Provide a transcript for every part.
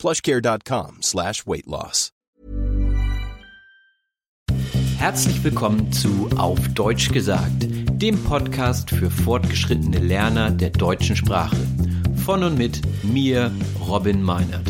plushcare.com slash weight loss. Herzlich willkommen zu Auf Deutsch gesagt, dem Podcast für fortgeschrittene Lerner der deutschen Sprache. Von und mit mir, Robin Meinert.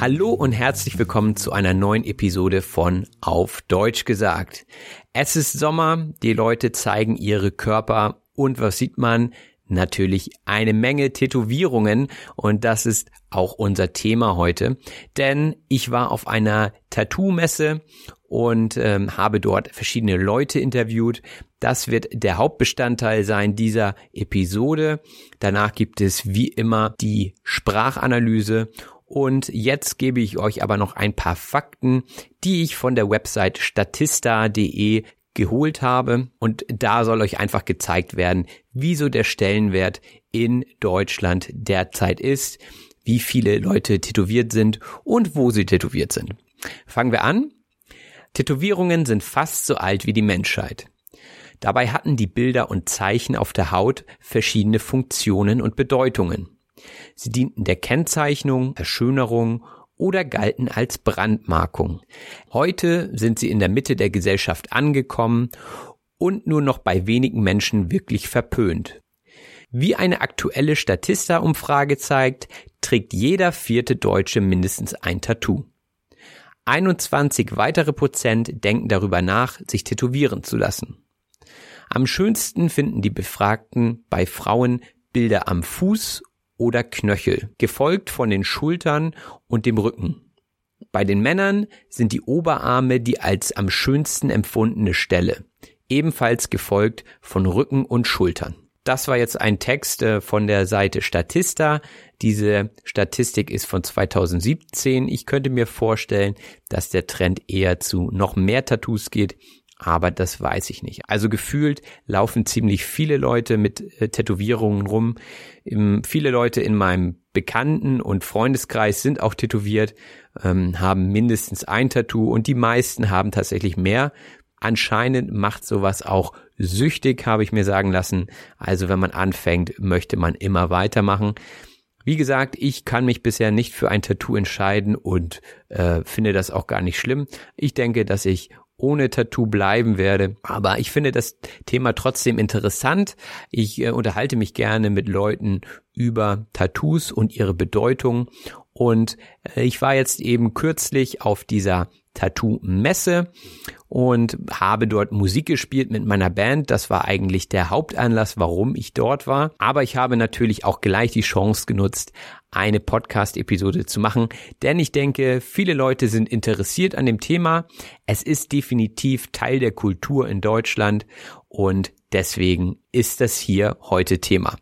Hallo und herzlich willkommen zu einer neuen Episode von Auf Deutsch gesagt. Es ist Sommer, die Leute zeigen ihre Körper und was sieht man? Natürlich eine Menge Tätowierungen und das ist auch unser Thema heute, denn ich war auf einer Tattoo-Messe und ähm, habe dort verschiedene Leute interviewt. Das wird der Hauptbestandteil sein dieser Episode. Danach gibt es wie immer die Sprachanalyse und jetzt gebe ich euch aber noch ein paar Fakten, die ich von der Website statista.de geholt habe. Und da soll euch einfach gezeigt werden, wieso der Stellenwert in Deutschland derzeit ist, wie viele Leute tätowiert sind und wo sie tätowiert sind. Fangen wir an. Tätowierungen sind fast so alt wie die Menschheit. Dabei hatten die Bilder und Zeichen auf der Haut verschiedene Funktionen und Bedeutungen. Sie dienten der Kennzeichnung, Verschönerung oder galten als Brandmarkung. Heute sind sie in der Mitte der Gesellschaft angekommen und nur noch bei wenigen Menschen wirklich verpönt. Wie eine aktuelle Statista-Umfrage zeigt, trägt jeder vierte Deutsche mindestens ein Tattoo. 21 weitere Prozent denken darüber nach, sich tätowieren zu lassen. Am schönsten finden die Befragten bei Frauen Bilder am Fuß oder Knöchel, gefolgt von den Schultern und dem Rücken. Bei den Männern sind die Oberarme die als am schönsten empfundene Stelle, ebenfalls gefolgt von Rücken und Schultern. Das war jetzt ein Text äh, von der Seite Statista. Diese Statistik ist von 2017. Ich könnte mir vorstellen, dass der Trend eher zu noch mehr Tattoos geht aber das weiß ich nicht. Also gefühlt laufen ziemlich viele Leute mit äh, Tätowierungen rum. Im, viele Leute in meinem Bekannten- und Freundeskreis sind auch tätowiert, ähm, haben mindestens ein Tattoo und die meisten haben tatsächlich mehr. Anscheinend macht sowas auch süchtig, habe ich mir sagen lassen. Also wenn man anfängt, möchte man immer weitermachen. Wie gesagt, ich kann mich bisher nicht für ein Tattoo entscheiden und äh, finde das auch gar nicht schlimm. Ich denke, dass ich ohne Tattoo bleiben werde. Aber ich finde das Thema trotzdem interessant. Ich äh, unterhalte mich gerne mit Leuten über Tattoos und ihre Bedeutung. Und äh, ich war jetzt eben kürzlich auf dieser Tattoo-Messe und habe dort Musik gespielt mit meiner Band. Das war eigentlich der Hauptanlass, warum ich dort war. Aber ich habe natürlich auch gleich die Chance genutzt, eine Podcast-Episode zu machen, denn ich denke, viele Leute sind interessiert an dem Thema. Es ist definitiv Teil der Kultur in Deutschland und Deswegen ist das hier heute Thema.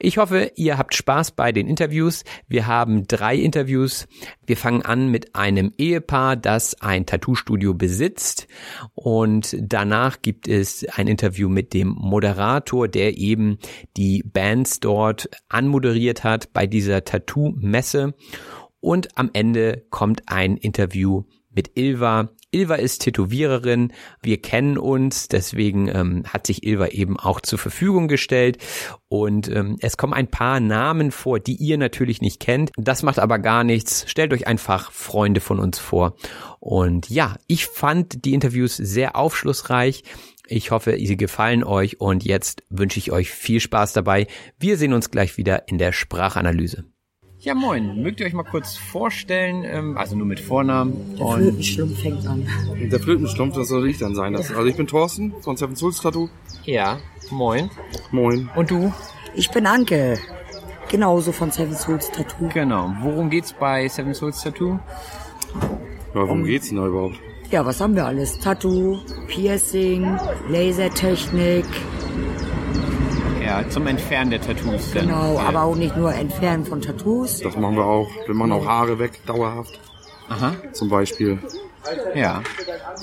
Ich hoffe, ihr habt Spaß bei den Interviews. Wir haben drei Interviews. Wir fangen an mit einem Ehepaar, das ein Tattoo-Studio besitzt. Und danach gibt es ein Interview mit dem Moderator, der eben die Bands dort anmoderiert hat bei dieser Tattoo-Messe. Und am Ende kommt ein Interview mit Ilva, Ilva ist Tätowiererin, wir kennen uns, deswegen ähm, hat sich Ilva eben auch zur Verfügung gestellt und ähm, es kommen ein paar Namen vor, die ihr natürlich nicht kennt. Das macht aber gar nichts. Stellt euch einfach Freunde von uns vor. Und ja, ich fand die Interviews sehr aufschlussreich. Ich hoffe, sie gefallen euch und jetzt wünsche ich euch viel Spaß dabei. Wir sehen uns gleich wieder in der Sprachanalyse. Ja, moin. Mögt ihr euch mal kurz vorstellen, ähm, also nur mit Vornamen? Der Flötenschlumpf fängt an. Der Flötenschlumpf, das soll ich dann sein. Das, also ich bin Thorsten von Seven Souls Tattoo. Ja, moin. Moin. Und du? Ich bin Anke. Genauso von Seven Souls Tattoo. Genau. Worum geht's bei Seven Souls Tattoo? Ja, worum geht's denn da überhaupt? Ja, was haben wir alles? Tattoo, Piercing, Lasertechnik. Ja, zum Entfernen der Tattoos. dann. Genau, ja. aber auch nicht nur Entfernen von Tattoos. Das machen wir auch. Wir machen auch Haare weg, dauerhaft. Aha. zum Beispiel. Ja.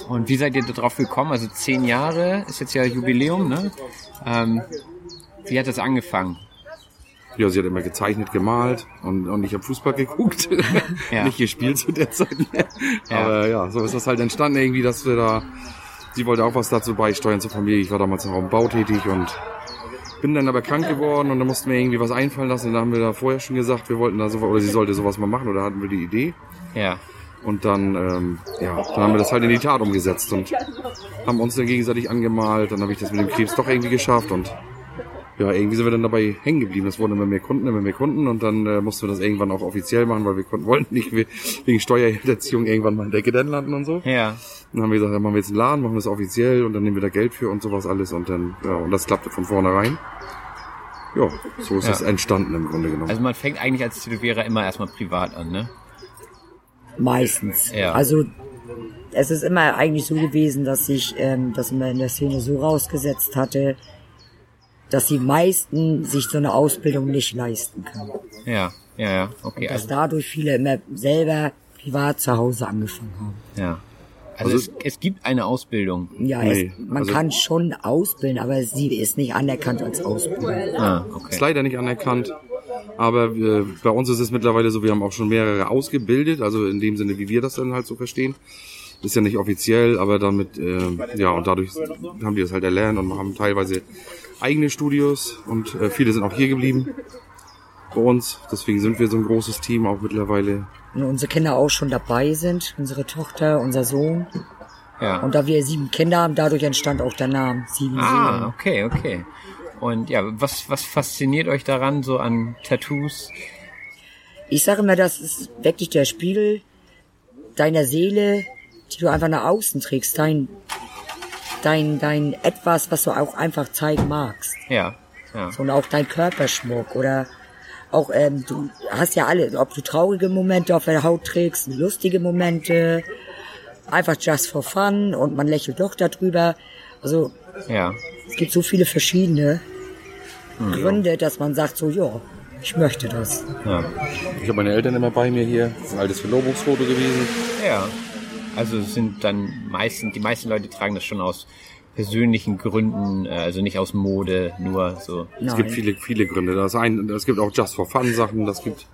Und wie seid ihr darauf gekommen? Also zehn Jahre ist jetzt ja Jubiläum, ne? Ähm, wie hat das angefangen? Ja, sie hat immer gezeichnet, gemalt und, und ich habe Fußball geguckt. Ja. Nicht gespielt zu der Zeit. Ja. Aber ja, so ist das halt entstanden irgendwie, dass wir da, sie wollte auch was dazu beisteuern zur Familie. Ich war damals noch am Bau tätig und bin dann aber krank geworden und da mussten wir irgendwie was einfallen lassen. Und da haben wir da vorher schon gesagt, wir wollten da so, oder sie sollte sowas mal machen oder hatten wir die Idee. Ja. Und dann, ähm, ja, dann haben wir das halt in die Tat umgesetzt und haben uns dann gegenseitig angemalt. Dann habe ich das mit dem Krebs doch irgendwie geschafft und ja, irgendwie sind wir dann dabei hängen geblieben. Es wurden immer mehr Kunden, immer mehr Kunden und dann äh, mussten wir das irgendwann auch offiziell machen, weil wir konnten, wollten nicht we- wegen Steuerhinterziehung irgendwann mal in der Gedän landen und so. Ja. Dann haben wir gesagt, dann machen wir jetzt einen Laden, machen wir es offiziell und dann nehmen wir da Geld für und sowas alles und dann, ja, und das klappte von vornherein. Ja, so ist Ja. es entstanden im Grunde genommen. Also man fängt eigentlich als Tätowierer immer erstmal privat an, ne? Meistens. Ja. Also es ist immer eigentlich so gewesen, dass ich ähm, das immer in der Szene so rausgesetzt hatte, dass die meisten sich so eine Ausbildung nicht leisten können. Ja. Ja, ja. Okay. Dass Also, dadurch viele immer selber privat zu Hause angefangen haben. ja. Also, Also- es, es gibt eine Ausbildung. Ja, Nee, es, man also- kann schon ausbilden, aber sie ist nicht anerkannt als Ausbildung. Ah, okay. Ist leider nicht anerkannt. Aber äh, bei uns ist es mittlerweile so, wir haben auch schon mehrere ausgebildet, also in dem Sinne, wie wir das dann halt so verstehen. Ist ja nicht offiziell, aber damit, äh, ja, und dadurch haben die das halt erlernt und haben teilweise eigene Studios und äh, viele sind auch hier geblieben bei uns. Deswegen sind wir so ein großes Team auch mittlerweile. Und unsere Kinder auch schon dabei sind, unsere Tochter, unser Sohn. Ja. Und da wir sieben Kinder haben, dadurch entstand auch der Name Sieben Ah, Seelen. okay, okay. Und ja, was, was fasziniert euch daran so an Tattoos? Ich sage immer, das ist wirklich der Spiegel deiner Seele, die du einfach nach außen trägst. Dein, dein, dein etwas, was du auch einfach zeigen magst. Ja, ja. Und auch dein Körperschmuck oder auch, ähm, du hast ja alle, ob du traurige Momente auf der Haut trägst, lustige Momente, einfach just for fun und man lächelt doch darüber. Also Ja, es gibt so viele verschiedene Gründe, dass man sagt so, ja, ich möchte das. ja. Ich habe meine Eltern immer bei mir hier. Das ist ein altes Verlobungsfoto gewesen. Ja. Also sind dann meistens, die meisten Leute tragen das schon aus persönlichen Gründen, äh, also nicht aus Mode, nur so. Es gibt viele, viele Gründe. Das ein, es gibt auch Just for Fun Sachen, das gibt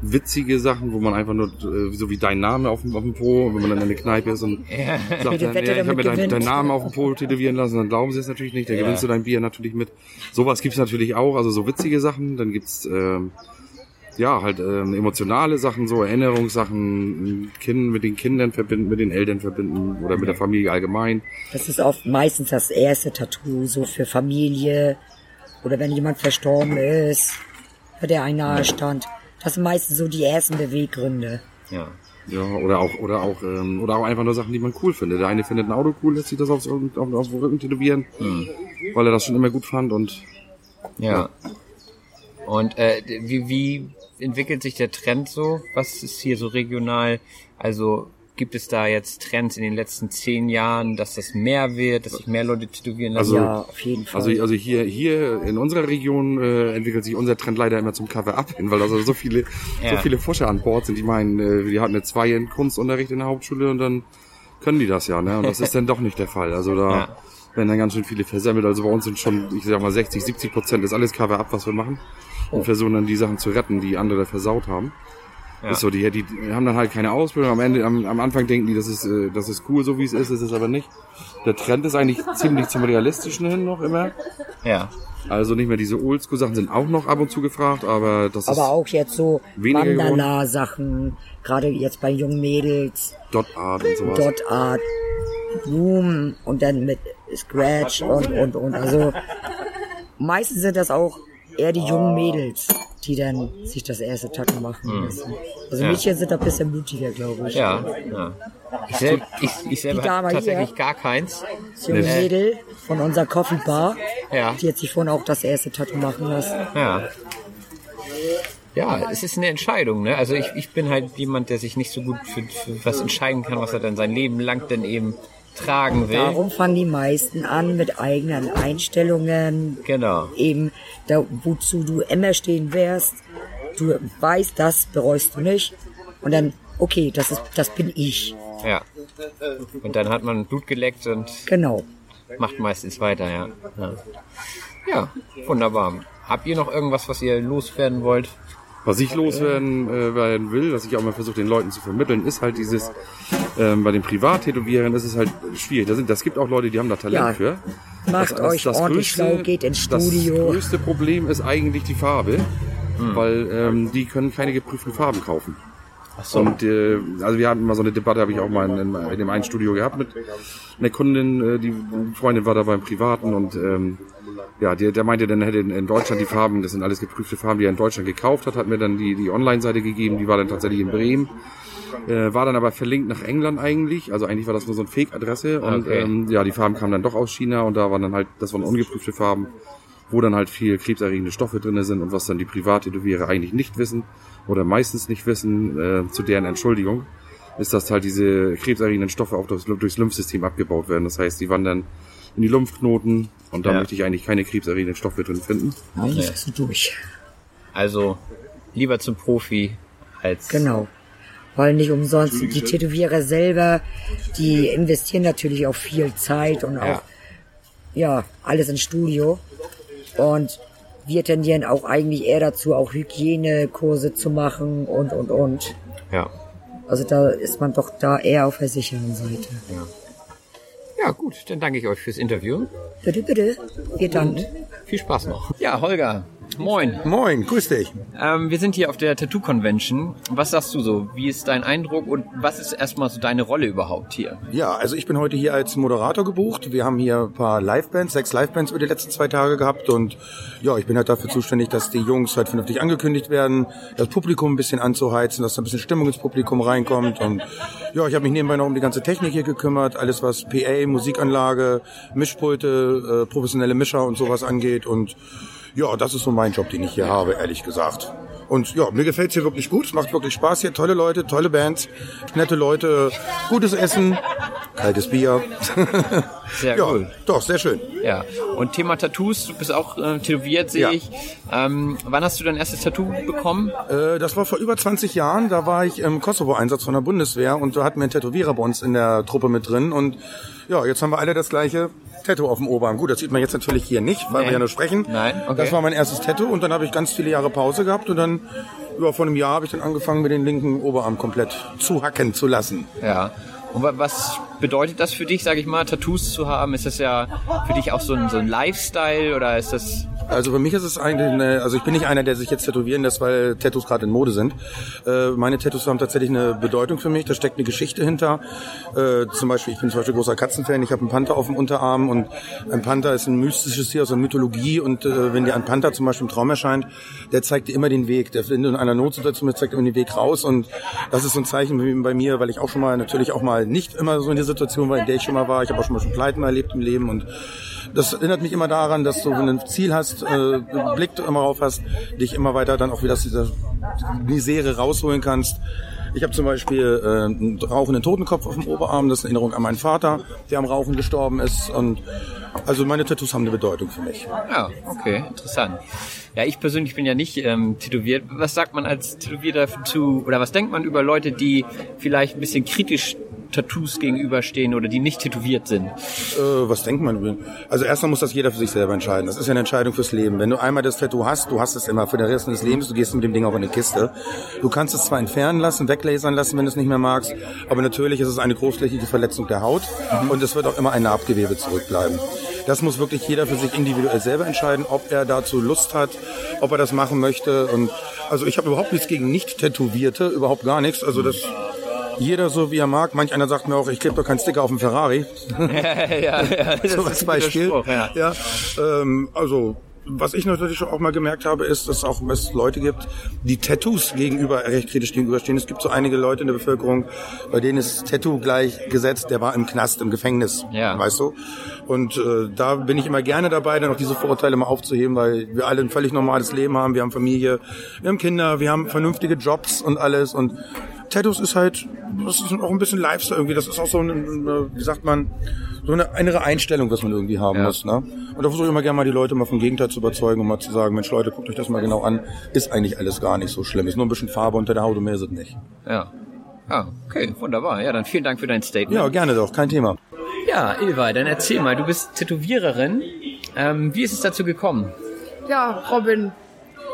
witzige Sachen, wo man einfach nur, äh, so wie dein Name auf dem, auf dem Po, wenn man dann in der Kneipe ist und sagt dann, Wette ja, ich habe mir deinen deinen Namen auf dem Po tätowieren lassen, dann glauben sie es natürlich nicht, dann Ja. gewinnst du dein Bier natürlich mit. Sowas gibt's natürlich auch, also so witzige Sachen, dann gibt's ähm, ja halt ähm, emotionale Sachen, so Erinnerungssachen, kind, mit den Kindern verbinden, mit den Eltern verbinden oder mit der Familie allgemein. Das ist oft meistens das erste Tattoo, so für Familie oder wenn jemand verstorben ist, der ein nahe stand. Das sind meistens so die ersten Beweggründe. Ja. Ja, oder auch, oder auch, ähm, oder auch einfach nur Sachen, die man cool findet. Der eine findet ein Auto cool, lässt sich das aufs, auf, auf den Rücken tätowieren, weil er das schon immer gut fand und Ja. Und äh, wie, wie entwickelt sich der Trend so? Was ist hier so regional? Also gibt es da jetzt Trends in den letzten zehn Jahren, dass das mehr wird, dass sich mehr Leute tätowieren lassen? Also- ja, auf jeden Fall. Also, also hier, hier in unserer Region äh, entwickelt sich unser Trend leider immer zum Cover-Up hin, weil also so viele, Ja. so viele Fusche an Bord sind. Die meinen, äh, die hatten eine zwei in Kunstunterricht in der Hauptschule und dann können die das ja, ne? Und das ist dann doch nicht der Fall. Also da Ja. werden dann ganz schön viele versemmelt. Also bei uns sind schon, ich sag mal, 60, 70 Prozent ist alles Cover-Up, was wir machen. Und versuchen dann die Sachen zu retten, die andere versaut haben. Ja. Ist so, die, die haben dann halt keine Ausbildung. Am Ende, am, am Anfang denken die, das ist, äh, das ist cool, so wie es ist, ist es aber nicht. Der Trend ist eigentlich ziemlich zum Realistischen hin noch immer. Ja. Also nicht mehr diese Oldschool-Sachen sind auch noch ab und zu gefragt, aber das ist Aber auch jetzt so. Mandala-Sachen, gerade jetzt bei jungen Mädels, Dot Art und sowas. Dot Art, Bloom und dann mit Scratch und, und, und. Also meistens sind das auch eher die jungen Mädels, die dann sich das erste Tattoo machen lassen. Also Ja. Mädchen sind da ein bisschen mutiger, glaube ich. Ja, ja. Ich, sel ich, ich selber habe tatsächlich hier. gar keins. Das junge Mädel von unserer Coffee Bar, Ja. die hat sich vorhin auch das erste Tattoo machen lassen. Ja. Ja, es ist eine Entscheidung, ne? Also ich, ich bin halt jemand, der sich nicht so gut für, für was entscheiden kann, was er dann sein Leben lang dann eben tragen will. Darum fangen die meisten an mit eigenen Einstellungen, Genau. eben da, wozu du immer stehen wärst. Du weißt, das bereust du nicht. Und dann okay, das ist, das bin ich. Ja. Und dann hat man Blut geleckt und Genau. macht meistens weiter, ja. Ja, ja wunderbar. Habt ihr noch irgendwas, was ihr loswerden wollt? Was ich loswerden äh, werden will, was ich auch mal versuche den Leuten zu vermitteln, ist halt dieses, ähm, bei den Privattätowierern ist es halt schwierig. Das, sind, das gibt auch Leute, die haben da Talent Ja. für. Macht euch ordentlich schlau, geht ins Studio. Das größte Problem ist eigentlich die Farbe, weil ähm, die können keine geprüften Farben kaufen. Ach so. Und äh, also wir hatten mal so eine Debatte, habe ich auch mal in, in, in dem einen Studio gehabt mit einer Kundin, äh, die Freundin war da beim Privaten und ähm, ja, der, der meinte, dann hätte in, in Deutschland die Farben, das sind alles geprüfte Farben, die er in Deutschland gekauft hat, hat mir dann die, die Online-Seite gegeben, die war dann tatsächlich in Bremen. Äh, war dann aber verlinkt nach England eigentlich, also eigentlich war das nur so eine Fake-Adresse und Okay. ähm, ja, die Farben kamen dann doch aus China und da waren dann halt, das waren ungeprüfte Farben, wo dann halt viel krebserregende Stoffe drinne sind und was dann die Privattätowierer eigentlich nicht wissen oder meistens nicht wissen, äh, zu deren Entschuldigung, ist, dass halt diese krebserregenden Stoffe auch durchs, durchs Lymphsystem abgebaut werden. Das heißt, die wandern in die Lymphknoten und da Ja. möchte ich eigentlich keine krebserregenden Stoffe drin finden. Eigentlich ist es durch. Also lieber zum Profi als Genau. Weil nicht umsonst die Tätowierer selber, die investieren natürlich auch viel Zeit und auch, ja, alles ins Studio. Und wir tendieren auch eigentlich eher dazu, auch Hygienekurse zu machen und, und, und. ja. Also da ist man doch da eher auf der sicheren Seite. Ja, gut, dann danke ich euch fürs Interview. Bitte, bitte. Wir danken. Viel Spaß noch. Ja, Holger, moin. Moin, grüß dich. Ähm, wir sind hier auf der Tattoo Convention. Was sagst du so? Wie ist dein Eindruck und was ist erstmal so deine Rolle überhaupt hier? Ja, also ich bin heute hier als Moderator gebucht. Wir haben hier ein paar Livebands, sechs Livebands über die letzten zwei Tage gehabt und ja, ich bin halt dafür zuständig, dass die Jungs halt vernünftig angekündigt werden, das Publikum ein bisschen anzuheizen, dass da ein bisschen Stimmung ins Publikum reinkommt und ja, ich habe mich nebenbei noch um die ganze Technik hier gekümmert, alles was PA, Musikanlage, Mischpulte, äh, professionelle Mischer und sowas angeht und ja, das ist so mein Job, den ich hier habe, ehrlich gesagt. Und ja, mir gefällt's hier wirklich gut. Es macht wirklich Spaß hier. Tolle Leute, tolle Bands, nette Leute, gutes Essen, kaltes Bier. Sehr ja, cool. doch, sehr schön. Ja. Und Thema Tattoos, du bist auch äh, tätowiert, sehe Ja. ich. Ähm, wann hast du dein erstes Tattoo bekommen? Äh, das war vor über 20 Jahren. Da war ich im Kosovo-Einsatz von der Bundeswehr und da hatten wir einen Tätowierer bei uns in der Truppe mit drin. Und ja, jetzt haben wir alle das gleiche Tattoo auf dem Oberarm. Gut, das sieht man jetzt natürlich hier nicht, weil Nee. wir ja nur sprechen. Nein, okay. Das war mein erstes Tattoo und dann habe ich ganz viele Jahre Pause gehabt und dann ja, vor einem Jahr habe ich dann angefangen, mir den linken Oberarm komplett zu hacken zu lassen. Ja. Und wa- was bedeutet das für dich, sage ich mal, Tattoos zu haben? Ist das ja für dich auch so ein, so ein Lifestyle oder ist das... Also für mich ist es eigentlich, eine, also ich bin nicht einer, der sich jetzt tätowieren lässt, weil Tattoos gerade in Mode sind. Äh, meine Tattoos haben tatsächlich eine Bedeutung für mich, da steckt eine Geschichte hinter. Äh, zum Beispiel, ich bin zum Beispiel großer Katzenfan, ich habe einen Panther auf dem Unterarm und ein Panther ist ein mystisches Tier aus der Mythologie und äh, wenn dir ein Panther zum Beispiel im Traum erscheint, der zeigt dir immer den Weg. Der du in einer Notsituation bist, zeigt immer den Weg raus und das ist so ein Zeichen bei mir, weil ich auch schon mal natürlich auch mal nicht immer so in der Situation war, in der ich schon mal war. Ich habe auch schon mal schon Pleiten erlebt im Leben und das erinnert mich immer daran, dass du, ein Ziel hast, äh, Blick du immer drauf hast, dich immer weiter dann auch wieder aus dieser Misere rausholen kannst. Ich habe zum Beispiel äh, einen rauchenden Totenkopf auf dem Oberarm, das ist eine Erinnerung an meinen Vater, der am Rauchen gestorben ist. Und also meine Tattoos haben eine Bedeutung für mich. Ja, okay, interessant. Ja, ich persönlich bin ja nicht ähm, tätowiert. Was sagt man als Tätowierter zu, oder was denkt man über Leute, die vielleicht ein bisschen kritisch Tattoos gegenüberstehen oder die nicht tätowiert sind? Äh, was denkt man? Also erstmal muss das jeder für sich selber entscheiden. Das ist ja eine Entscheidung fürs Leben. Wenn du einmal das Tattoo hast, du hast es immer für den Rest deines Lebens, du gehst mit dem Ding auch in eine Kiste. Du kannst es zwar entfernen lassen, weglasern lassen, wenn du es nicht mehr magst, aber natürlich ist es eine großflächige Verletzung der Haut und es wird auch immer ein Narbgewebe zurückbleiben. Das muss wirklich jeder für sich individuell selber entscheiden, ob er dazu Lust hat, ob er das machen möchte. Und also ich habe überhaupt nichts gegen Nicht-Tätowierte, überhaupt gar nichts. Also das jeder so wie er mag. Manch einer sagt mir auch, ich klebe doch keinen Sticker auf dem Ferrari. ja, ja, das so als Beispiel. Spruch, ja. ja ähm, also was ich natürlich auch mal gemerkt habe, ist, dass es auch es Leute gibt, die Tattoos gegenüber recht kritisch gegenüberstehen. Es gibt so einige Leute in der Bevölkerung, bei denen ist Tattoo gleichgesetzt, der war im Knast, im Gefängnis, Ja. weißt du. Und äh, da bin ich immer gerne dabei, dann auch diese Vorurteile mal aufzuheben, weil wir alle ein völlig normales Leben haben. Wir haben Familie, wir haben Kinder, wir haben vernünftige Jobs und alles. Und Tattoos ist halt, das ist auch ein bisschen Lifestyle irgendwie. Das ist auch so eine, eine wie sagt man, so eine innere Einstellung, was man irgendwie haben Ja. muss. Ne? Und da versuche ich immer gerne mal die Leute mal vom Gegenteil zu überzeugen und mal zu sagen, Mensch Leute, guckt euch das mal genau an. Ist eigentlich alles gar nicht so schlimm. Ist nur ein bisschen Farbe unter der Haut und mehr ist es nicht. Ja. Ah, okay, wunderbar. Ja, dann vielen Dank für dein Statement. Ja, gerne doch, kein Thema. Ja, Ilva, dann erzähl mal, du bist Tätowiererin. Ähm, wie ist es dazu gekommen? Ja, Robin,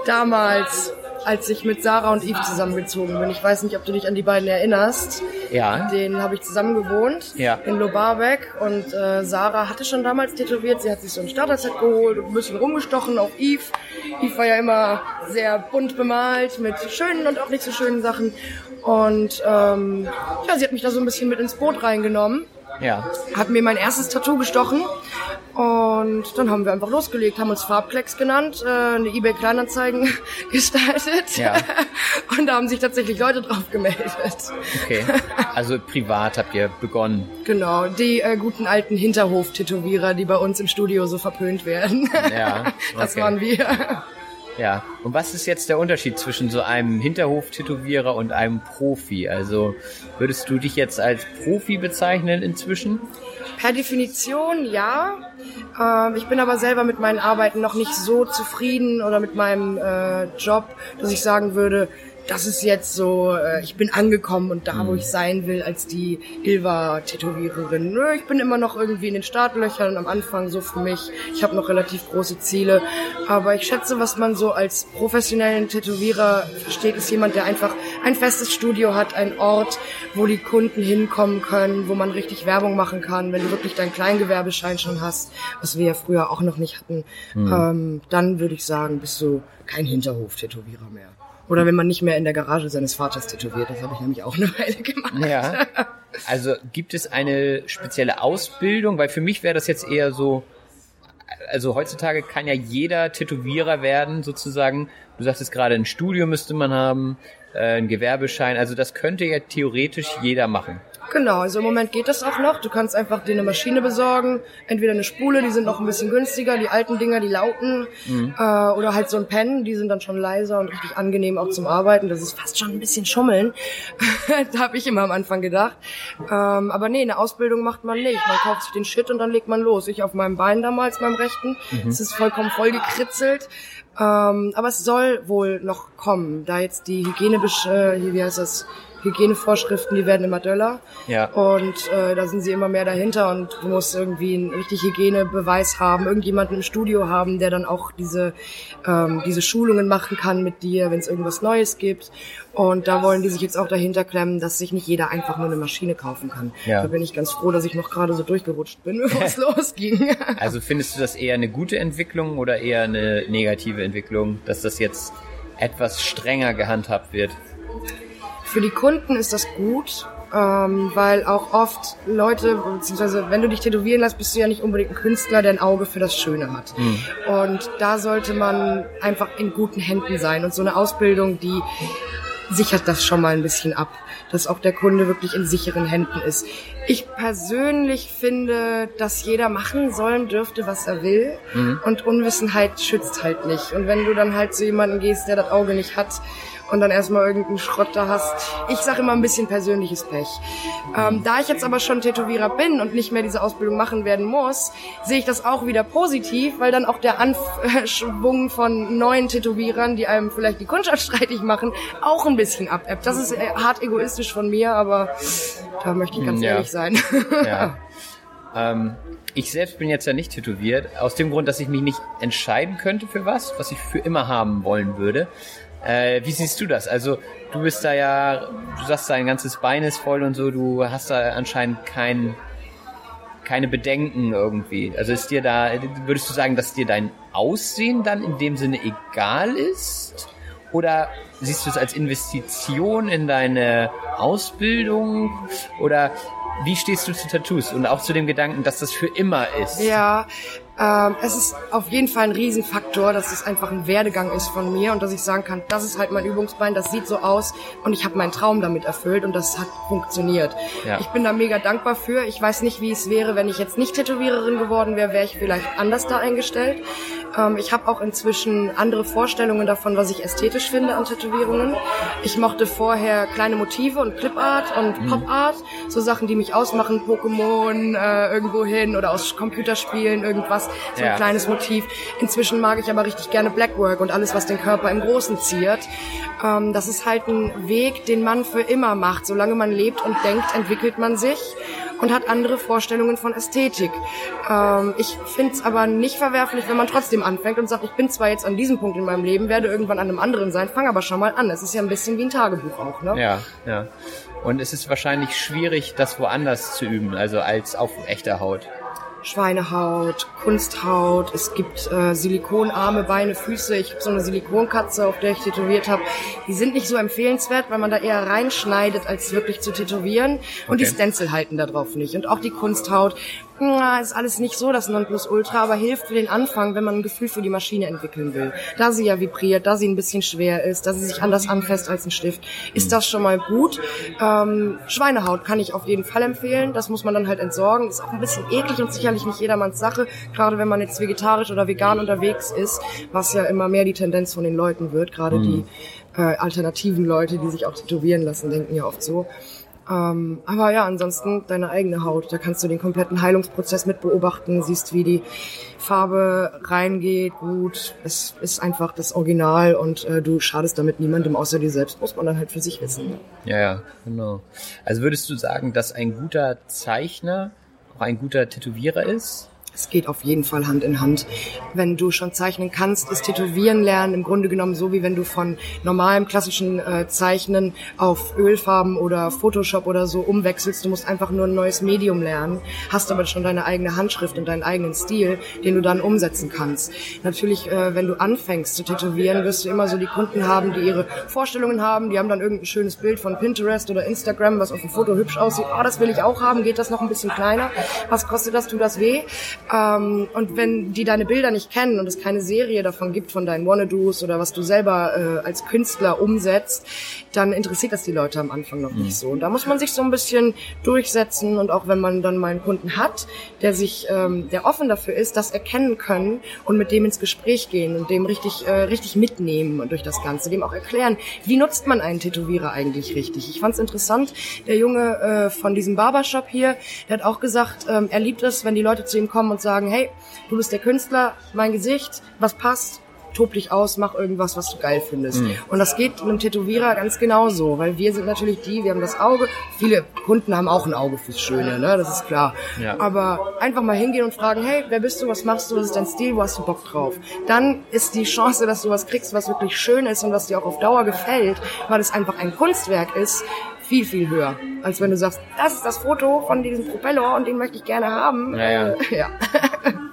damals, als ich mit Sarah und Yves zusammengezogen bin, ich weiß nicht, ob du dich an die beiden erinnerst, Ja. den habe ich zusammen gewohnt Ja. in Lobarbeck und äh, Sarah hatte schon damals tätowiert, sie hat sich so ein Starter-Set geholt und ein bisschen rumgestochen auf Yves. Yves war ja immer sehr bunt bemalt mit schönen und auch nicht so schönen Sachen und ähm, ja, sie hat mich da so ein bisschen mit ins Boot reingenommen Ja. hat mir mein erstes Tattoo gestochen und dann haben wir einfach losgelegt, haben uns Farbklecks genannt, äh, eine eBay Kleinanzeigen gestaltet Ja. und da haben sich tatsächlich Leute drauf gemeldet. Okay. Also privat habt ihr begonnen. Genau, die äh, guten alten Hinterhof-Tätowierer, die bei uns im Studio so verpönt werden. Ja. Das okay. waren wir. Ja. Und was ist jetzt der Unterschied zwischen so einem Hinterhof-Tätowierer und einem Profi? Also würdest du dich jetzt als Profi bezeichnen inzwischen? Per Definition ja. Ähm, ich bin aber selber mit meinen Arbeiten noch nicht so zufrieden oder mit meinem äh, Job, dass ich sagen würde, das ist jetzt so, äh, ich bin angekommen und da, wo ich sein will, als die Ilva-Tätowiererin. Nö, ich bin immer noch irgendwie in den Startlöchern am Anfang so für mich. Ich habe noch relativ große Ziele. Aber ich schätze, was man so als professionellen Tätowierer versteht, ist jemand, der einfach ein festes Studio hat, ein Ort, wo die Kunden hinkommen können, wo man richtig Werbung machen kann, wenn du wirklich deinen Kleingewerbeschein schon hast, was wir ja früher auch noch nicht hatten, ähm, dann würde ich sagen, bist du kein Hinterhof-Tätowierer mehr. Oder wenn man nicht mehr in der Garage seines Vaters tätowiert, das habe ich nämlich auch eine Weile gemacht. Ja. Also gibt es eine spezielle Ausbildung? Weil für mich wäre das jetzt eher so, also heutzutage kann ja jeder Tätowierer werden, sozusagen. Du sagtest gerade, ein Studio müsste man haben, äh, ein Gewerbeschein. Also das könnte ja theoretisch jeder machen. Genau, also im Moment geht das auch noch. Du kannst einfach dir eine Maschine besorgen, entweder eine Spule, die sind noch ein bisschen günstiger, die alten Dinger, die lauten, äh, oder halt so ein Pen, die sind dann schon leiser und richtig angenehm auch zum Arbeiten. Das ist fast schon ein bisschen Schummeln, da habe ich immer am Anfang gedacht. Ähm, aber nee, eine Ausbildung macht man nicht. Man kauft sich den Shit und dann legt man los. Ich auf meinem Bein damals, meinem rechten, es ist vollkommen voll gekritzelt. Ähm, aber es soll wohl noch kommen, da jetzt die Hygienebesch äh, wie heißt das, Hygienevorschriften, die werden immer döller. Ja. Und äh, da sind sie immer mehr dahinter und du musst irgendwie einen richtig Hygienebeweis haben, irgendjemanden im Studio haben, der dann auch diese, ähm, diese Schulungen machen kann mit dir, wenn es irgendwas Neues gibt. Und da wollen die sich jetzt auch dahinter klemmen, dass sich nicht jeder einfach nur eine Maschine kaufen kann. Ja. Da bin ich ganz froh, dass ich noch gerade so durchgerutscht bin, bevor es losging. Also findest du das eher eine gute Entwicklung oder eher eine negative Entwicklung, dass das jetzt etwas strenger gehandhabt wird? Für die Kunden ist das gut, ähm, weil auch oft Leute, beziehungsweise wenn du dich tätowieren lässt, bist du ja nicht unbedingt ein Künstler, der ein Auge für das Schöne hat. Und da sollte man einfach in guten Händen sein. Und so eine Ausbildung, die sichert das schon mal ein bisschen ab, dass auch der Kunde wirklich in sicheren Händen ist. Ich persönlich finde, dass jeder machen sollen dürfte, was er will. Und Unwissenheit schützt halt nicht. Und wenn du dann halt zu jemandem gehst, der das Auge nicht hat, und dann erstmal irgendeinen Schrott da hast. Ich sage immer ein bisschen persönliches Pech. Ähm, da ich jetzt aber schon Tätowierer bin und nicht mehr diese Ausbildung machen werden muss, sehe ich das auch wieder positiv, weil dann auch der Anschwung von neuen Tätowierern, die einem vielleicht die Kundschaft streitig machen, auch ein bisschen abebbt. Das ist äh, hart egoistisch von mir, aber da möchte ich ganz Ja. ehrlich sein. Ja. ähm, ich selbst bin jetzt ja nicht tätowiert, aus dem Grund, dass ich mich nicht entscheiden könnte für was, was ich für immer haben wollen würde. Äh, wie siehst du das? Also du bist da ja, du sagst, dein ganzes Bein ist voll und so, du hast da anscheinend kein, keine Bedenken irgendwie. Also ist dir da, würdest du sagen, dass dir dein Aussehen dann in dem Sinne egal ist? Oder siehst du es als Investition in deine Ausbildung? Oder wie stehst du zu Tattoos und auch zu dem Gedanken, dass das für immer ist? Ja, ähm, es ist auf jeden Fall ein Riesenfaktor, dass es einfach ein Werdegang ist von mir und dass ich sagen kann, das ist halt mein Übungsbein, das sieht so aus und ich habe meinen Traum damit erfüllt und das hat funktioniert. Ja. Ich bin da mega dankbar für. Ich weiß nicht, wie es wäre, wenn ich jetzt nicht Tätowiererin geworden wäre, wäre ich vielleicht anders da eingestellt. Ähm, ich habe auch inzwischen andere Vorstellungen davon, was ich ästhetisch finde an Tätowierungen. Ich mochte vorher kleine Motive und Clipart und Mhm. Popart, so Sachen, die mich ausmachen, Pokémon äh, irgendwo hin oder aus Computerspielen irgendwas, so Ja. ein kleines Motiv. Inzwischen mag ich aber richtig gerne Blackwork und alles, was den Körper im Großen ziert. Ähm, das ist halt ein Weg, den man für immer macht. Solange man lebt und denkt, entwickelt man sich und hat andere Vorstellungen von Ästhetik. Ähm, ich finde es aber nicht verwerflich, wenn man trotzdem anfängt und sagt, ich bin zwar jetzt an diesem Punkt in meinem Leben, werde irgendwann an einem anderen sein, fang aber schon mal an. Es ist ja ein bisschen wie ein Tagebuch auch, ne? Ja, ja. Und es ist wahrscheinlich schwierig, das woanders zu üben, also als auf echter Haut. Schweinehaut, Kunsthaut, es gibt äh, Silikonarme, Beine, Füße. Ich habe so eine Silikonkatze, auf der ich tätowiert habe. Die sind nicht so empfehlenswert, weil man da eher reinschneidet, als wirklich zu tätowieren. Und die Okay. Stencil halten da drauf nicht. Und auch die Kunsthaut, na, ist alles nicht so das Nonplusultra, aber hilft für den Anfang, wenn man ein Gefühl für die Maschine entwickeln will. Da sie ja vibriert, da sie ein bisschen schwer ist, da sie sich anders anfasst als ein Stift, ist das schon mal gut. Ähm, Schweinehaut kann ich auf jeden Fall empfehlen. Das muss man dann halt entsorgen. Ist auch ein bisschen eklig und sicherlich nicht jedermanns Sache, gerade wenn man jetzt vegetarisch oder vegan unterwegs ist, was ja immer mehr die Tendenz von den Leuten wird. Gerade die äh, alternativen Leute, die sich auch tätowieren lassen, denken ja oft so. Ähm, aber ja, ansonsten deine eigene Haut. Da kannst du den kompletten Heilungsprozess mit beobachten, siehst, wie die Farbe reingeht. Gut, es ist einfach das Original und äh, du schadest damit niemandem außer dir selbst. Muss man dann halt für sich wissen. Ja, ja, genau. Also würdest du sagen, dass ein guter Zeichner auch ein guter Tätowierer ist? Es geht auf jeden Fall Hand in Hand. Wenn du schon zeichnen kannst, ist Tätowieren lernen im Grunde genommen so, wie wenn du von normalem klassischen äh, Zeichnen auf Ölfarben oder Photoshop oder so umwechselst. Du musst einfach nur ein neues Medium lernen, hast aber schon deine eigene Handschrift und deinen eigenen Stil, den du dann umsetzen kannst. Natürlich, äh, wenn du anfängst zu tätowieren, wirst du immer so die Kunden haben, die ihre Vorstellungen haben. Die haben dann irgendein schönes Bild von Pinterest oder Instagram, was auf dem Foto hübsch aussieht. Ah, das will ich auch haben. Geht das noch ein bisschen kleiner? Was kostet das? Tut das weh? Ähm, und wenn die deine Bilder nicht kennen und es keine Serie davon gibt von deinen Wannadoos oder was du selber äh, als Künstler umsetzt, dann interessiert das die Leute am Anfang noch nicht so. Und da muss man sich so ein bisschen durchsetzen und auch wenn man dann mal einen Kunden hat, der sich, ähm, der offen dafür ist, das erkennen können und mit dem ins Gespräch gehen und dem richtig, äh, richtig mitnehmen durch das Ganze, dem auch erklären, wie nutzt man einen Tätowierer eigentlich richtig. Ich fand's interessant, der Junge äh, von diesem Barbershop hier, der hat auch gesagt, ähm, er liebt es, wenn die Leute zu ihm kommen und sagen, hey, du bist der Künstler, mein Gesicht, was passt, tob dich aus, mach irgendwas, was du geil findest. Und das geht einem Tätowierer ganz genauso, weil wir sind natürlich die, wir haben das Auge. Viele Kunden haben auch ein Auge fürs Schöne, ne? das ist klar. Ja. Aber einfach mal hingehen und fragen, hey, wer bist du, was machst du, was ist dein Stil, wo hast du Bock drauf? Dann ist die Chance, dass du was kriegst, was wirklich schön ist und was dir auch auf Dauer gefällt, weil es einfach ein Kunstwerk ist, viel, viel höher. Als wenn du sagst, das ist das Foto von diesem Propeller und den möchte ich gerne haben. Ja, ja. Äh, ja.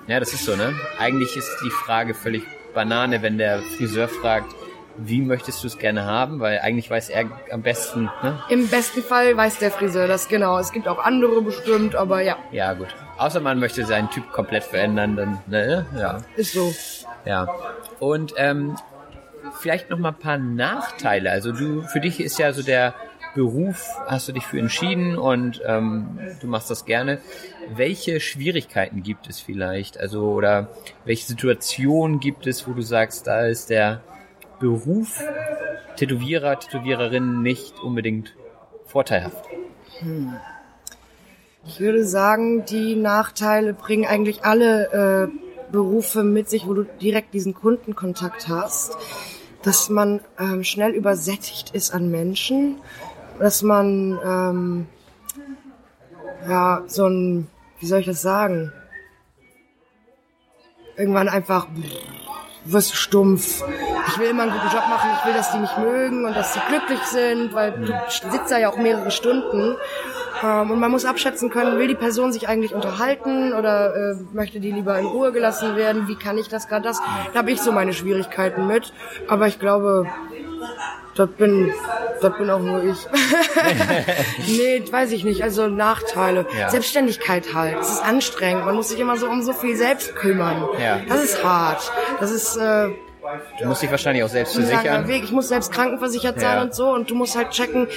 Ja, das ist so, ne? Eigentlich ist die Frage völlig Banane, wenn der Friseur fragt, wie möchtest du es gerne haben? Weil eigentlich weiß er am besten, ne? Im besten Fall weiß der Friseur das genau. Es gibt auch andere bestimmt, aber ja, Ja, gut. Außer man möchte seinen Typ komplett verändern, dann, ne? Ja. ist so. Ja. Und ähm, vielleicht noch mal ein paar Nachteile. Also du, für dich ist ja so der Beruf, hast du dich für entschieden und ähm, du machst das gerne. Welche Schwierigkeiten gibt es vielleicht? Also oder welche Situationen gibt es, wo du sagst, da ist der Beruf Tätowierer, Tätowiererin nicht unbedingt vorteilhaft? Ich würde sagen, die Nachteile bringen eigentlich alle äh, Berufe mit sich, wo du direkt diesen Kundenkontakt hast. Dass man ähm, schnell übersättigt ist an Menschen, dass man ähm, ja so ein, wie soll ich das sagen? Irgendwann einfach wirst du stumpf. Ich will immer einen guten Job machen, ich will, dass die mich mögen und dass sie glücklich sind, weil du sitzt da ja auch mehrere Stunden. Ähm, und man muss abschätzen können, will die Person sich eigentlich unterhalten oder äh, möchte die lieber in Ruhe gelassen werden? Wie kann ich das gerade das? Da habe ich so meine Schwierigkeiten mit. Aber ich glaube, das bin, das bin auch nur ich. nee, weiß ich nicht. Also Nachteile. Ja. Selbstständigkeit halt. Es ist anstrengend. Man muss sich immer so um so viel selbst kümmern. Ja. Das ist hart. Das ist, äh, du musst dich wahrscheinlich auch selbst versichern. Weg. Ich muss selbst krankenversichert sein Ja. und so und du musst halt checken,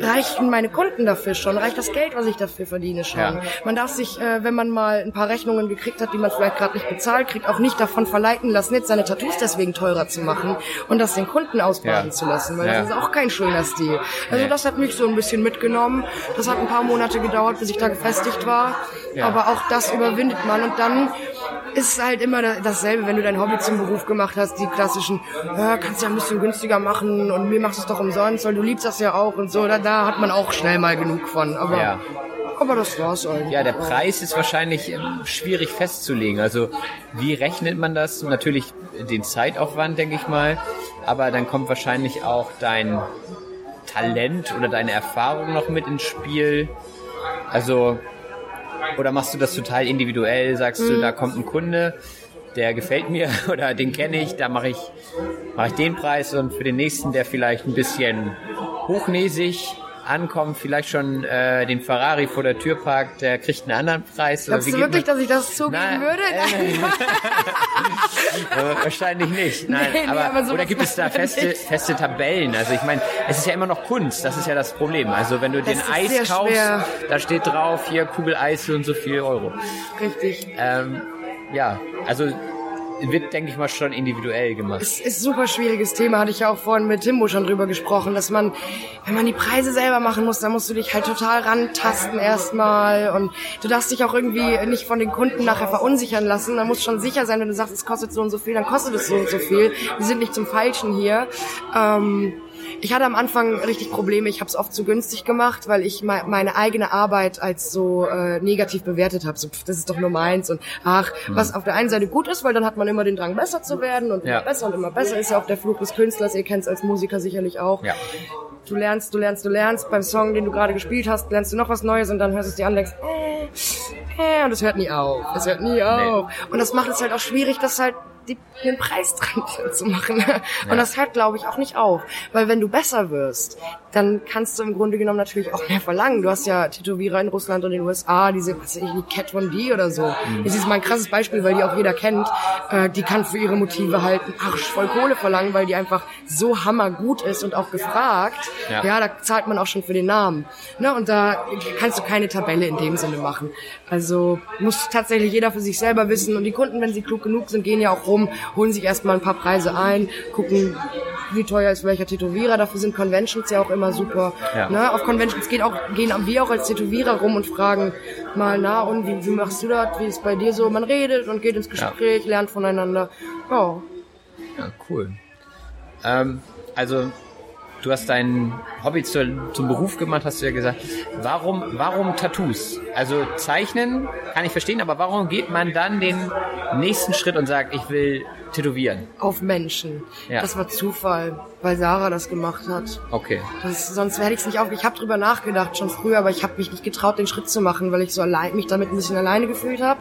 reichen meine Kunden dafür schon? Reicht das Geld, was ich dafür verdiene schon? Ja. Man darf sich, äh, wenn man mal ein paar Rechnungen gekriegt hat, die man vielleicht gerade nicht bezahlt kriegt, auch nicht davon verleiten lassen, jetzt seine Tattoos deswegen teurer zu machen und das den Kunden ausbaden Ja. zu lassen, weil das ist auch kein schöner Stil. Also das hat mich so ein bisschen mitgenommen. Das hat ein paar Monate gedauert, bis ich da gefestigt war. Aber auch das überwindet man und dann ist halt immer da- dasselbe, wenn du dein Hobby zum Beruf gemacht hast, die klassischen, ja, kannst ja ein bisschen günstiger machen und mir machst es doch umsonst, weil du liebst das ja auch und so, da, da hat man auch schnell mal genug von, aber, Ja. aber das war's eigentlich. Ja, der Preis ist wahrscheinlich ähm, schwierig festzulegen. Also wie rechnet man das? Natürlich den Zeitaufwand, denke ich mal. Aber dann kommt wahrscheinlich auch dein Talent oder deine Erfahrung noch mit ins Spiel. Also, oder machst du das total individuell? Sagst du, da kommt ein Kunde, der gefällt mir oder den kenne ich, da mache ich, mache ich den Preis und für den nächsten, der vielleicht ein bisschen hochnäsig ankommt, vielleicht schon äh, den Ferrari vor der Tür parkt, der kriegt einen anderen Preis. Glaubst wie du wirklich, dass ich das zugeben Nein, würde? äh, äh, wahrscheinlich nicht. Nein, Nee, nee, aber, aber sowas oder gibt es da feste, nicht. feste Tabellen? Also ich meine, es ist ja immer noch Kunst, das ist ja das Problem. Also wenn du den ist Eis kaufst, schwer. da steht drauf, hier Kugel Eis und so viel Euro. Richtig. Ähm, ja, also wird, denke ich mal, schon individuell gemacht. Es ist super schwieriges Thema, hatte ich ja auch vorhin mit Timbo schon drüber gesprochen, dass man, wenn man die Preise selber machen muss, dann musst du dich halt total rantasten erstmal und du darfst dich auch irgendwie nicht von den Kunden nachher verunsichern lassen. Da muss schon sicher sein, wenn du sagst, es kostet so und so viel, dann kostet es so und so viel. Wir sind nicht zum Falschen hier. Ähm, ich hatte am Anfang richtig Probleme. Ich habe es oft zu günstig gemacht, weil ich me meine eigene Arbeit als so äh, negativ bewertet habe. So, pff, das ist doch nur meins und ach, was auf der einen Seite gut ist, weil dann hat man immer den Drang, besser zu werden und Ja. immer besser und immer besser ist ja auch der Fluch des Künstlers. Ihr kennt es als Musiker sicherlich auch. Ja. Du lernst, du lernst, du lernst. Beim Song, den du gerade gespielt hast, lernst du noch was Neues und dann hörst du es dir an und denkst, äh, äh, und es hört nie auf. Es hört nie auf. Und das macht es halt auch schwierig, das halt die, den Preis dran zu machen. Und das hört, glaube ich, auch nicht auf. Weil wenn du besser wirst, dann kannst du im Grunde genommen natürlich auch mehr verlangen. Du hast ja Tätowierer in Russland und in den USA, diese, was weiß ich, die Cat Von D oder so. Das ist mal ein krasses Beispiel, weil die auch jeder kennt. Äh, die kann für ihre Motive halt einen Arsch voll Kohle verlangen, weil die einfach so hammergut ist und auch gefragt. Ja. Ja, da zahlt man auch schon für den Namen. Ne? Und da kannst du keine Tabelle in dem Sinne machen. Also muss tatsächlich jeder für sich selber wissen. Und die Kunden, wenn sie klug genug sind, gehen ja auch rum, holen sich erstmal ein paar Preise ein, gucken, wie teuer ist welcher Tätowierer. Dafür sind Conventions ja auch immer super. Ja. Ne? Auf Conventions gehen, auch, gehen wir auch als Tätowierer rum und fragen mal, na und wie, wie machst du das? Wie ist bei dir so? Man redet und geht ins Gespräch, lernt voneinander. Ja. Ja, cool. Ähm, also, du hast dein Hobby zur, zum Beruf gemacht, hast du ja gesagt. Warum, warum Tattoos? Also zeichnen kann ich verstehen, aber warum geht man dann den nächsten Schritt und sagt, ich will tätowieren? auf Menschen. Ja. Das war Zufall, weil Sarah das gemacht hat. Okay. Das, sonst hätte ich es nicht auf. Ich habe drüber nachgedacht schon früher, aber ich habe mich nicht getraut, den Schritt zu machen, weil ich so allein mich damit ein bisschen alleine gefühlt habe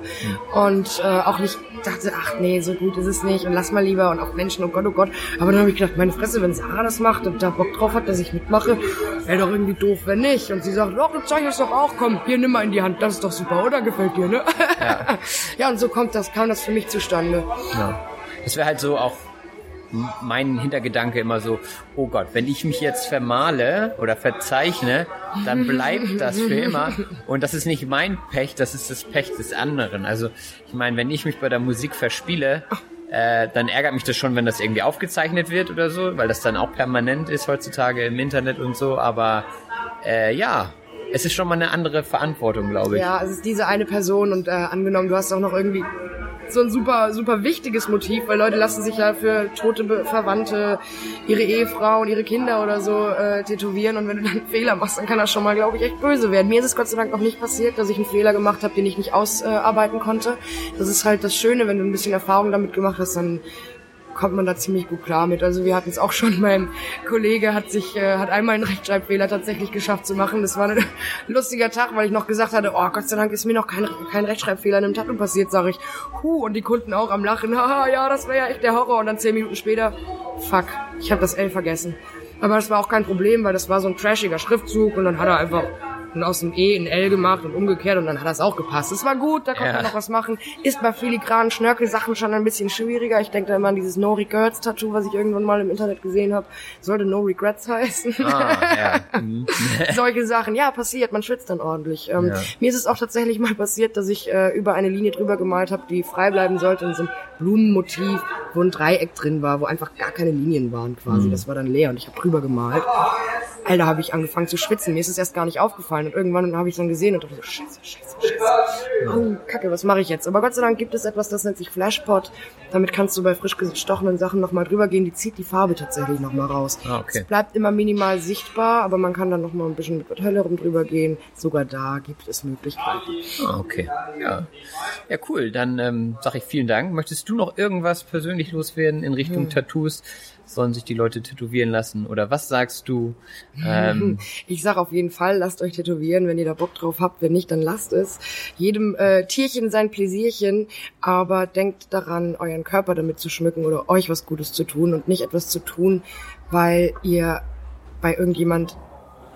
und äh, auch nicht dachte, ach nee, so gut ist es nicht und lass mal lieber und auch Menschen, oh Gott, oh Gott. Aber dann habe ich gedacht, meine Fresse, wenn Sarah das macht und da Bock drauf hat, dass ich mitmache, wäre doch irgendwie doof, wenn nicht. Und sie sagt, doch, du zeichnest doch auch, komm, hier nimm mal in die Hand, das ist doch super, oder gefällt dir, ne? Ja, ja und so kommt das, kam das für mich zustande. Das wäre halt so auch mein Hintergedanke immer so, oh Gott, wenn ich mich jetzt vermale oder verzeichne, dann bleibt das für immer. Und das ist nicht mein Pech, das ist das Pech des anderen. Also ich meine, wenn ich mich bei der Musik verspiele, äh, dann ärgert mich das schon, wenn das irgendwie aufgezeichnet wird oder so, weil das dann auch permanent ist heutzutage im Internet und so. Aber äh, ja, es ist schon mal eine andere Verantwortung, glaube ich. Ja, es ist diese eine Person und äh, angenommen, du hast auch noch irgendwie so ein super, super wichtiges Motiv, weil Leute lassen sich ja für tote Verwandte ihre Ehefrau und ihre Kinder oder so äh, tätowieren und wenn du dann einen Fehler machst, dann kann das schon mal, glaube ich, echt böse werden. Mir ist es Gott sei Dank noch nicht passiert, dass ich einen Fehler gemacht habe, den ich nicht ausarbeiten konnte. Das ist halt das Schöne, wenn du ein bisschen Erfahrung damit gemacht hast, dann kommt man da ziemlich gut klar mit. Also wir hatten es auch schon, mein Kollege hat sich, äh, hat einmal einen Rechtschreibfehler tatsächlich geschafft zu machen. Das war ein lustiger Tag, weil ich noch gesagt hatte, oh Gott sei Dank ist mir noch kein, kein Rechtschreibfehler in einem Tattoo passiert, sage ich. Huh, und die Kunden auch am Lachen, haha, ja, das wäre ja echt der Horror. Und dann zehn Minuten später, fuck, ich habe das L vergessen. Aber das war auch kein Problem, weil das war so ein trashiger Schriftzug und dann hat er einfach und aus dem E ein L gemacht und umgekehrt und dann hat das auch gepasst. Das war gut, da konnte Ja. man noch was machen. Ist bei filigranen Schnörkelsachen schon ein bisschen schwieriger. Ich denke da immer an dieses No Regrets Tattoo, was ich irgendwann mal im Internet gesehen habe. Sollte No Regrets heißen. Ah, ja. Mhm. Solche Sachen. Ja, passiert, man schwitzt dann ordentlich. Ähm, Ja. Mir ist es auch tatsächlich mal passiert, dass ich äh, über eine Linie drüber gemalt habe, die frei bleiben sollte in so einem Blumenmotiv, wo ein Dreieck drin war, wo einfach gar keine Linien waren quasi. Das war dann leer und ich habe drüber gemalt. Alter, habe ich angefangen zu schwitzen. Mir ist es erst gar nicht aufgefallen. Und irgendwann habe ich es dann gesehen und dachte so, scheiße, scheiße, scheiße. Oh, kacke, was mache ich jetzt? Aber Gott sei Dank gibt es etwas, das nennt sich Flashpot. Damit kannst du bei frisch gestochenen Sachen nochmal drüber gehen. Die zieht die Farbe tatsächlich nochmal raus. Ah, okay. Es bleibt immer minimal sichtbar, aber man kann dann nochmal ein bisschen mit hellerem drüber gehen. Sogar da gibt es Möglichkeiten. Ah, okay. Ja. Ja, cool. Dann ähm, sage ich vielen Dank. Möchtest du noch irgendwas persönlich loswerden in Richtung Tattoos? Sollen sich die Leute tätowieren lassen? Oder was sagst du? Ähm, Ich sag auf jeden Fall, lasst euch tätowieren, wenn ihr da Bock drauf habt. Wenn nicht, dann lasst es. Jedem äh, Tierchen sein Pläsierchen, aber denkt daran, euren Körper damit zu schmücken oder euch was Gutes zu tun und nicht etwas zu tun, weil ihr bei irgendjemand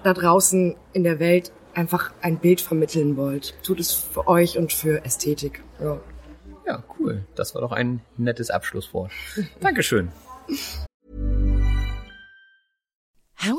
da draußen in der Welt einfach ein Bild vermitteln wollt. Tut es für euch und für Ästhetik. Ja. ja, cool. Das war doch ein nettes Abschlusswort. Dankeschön.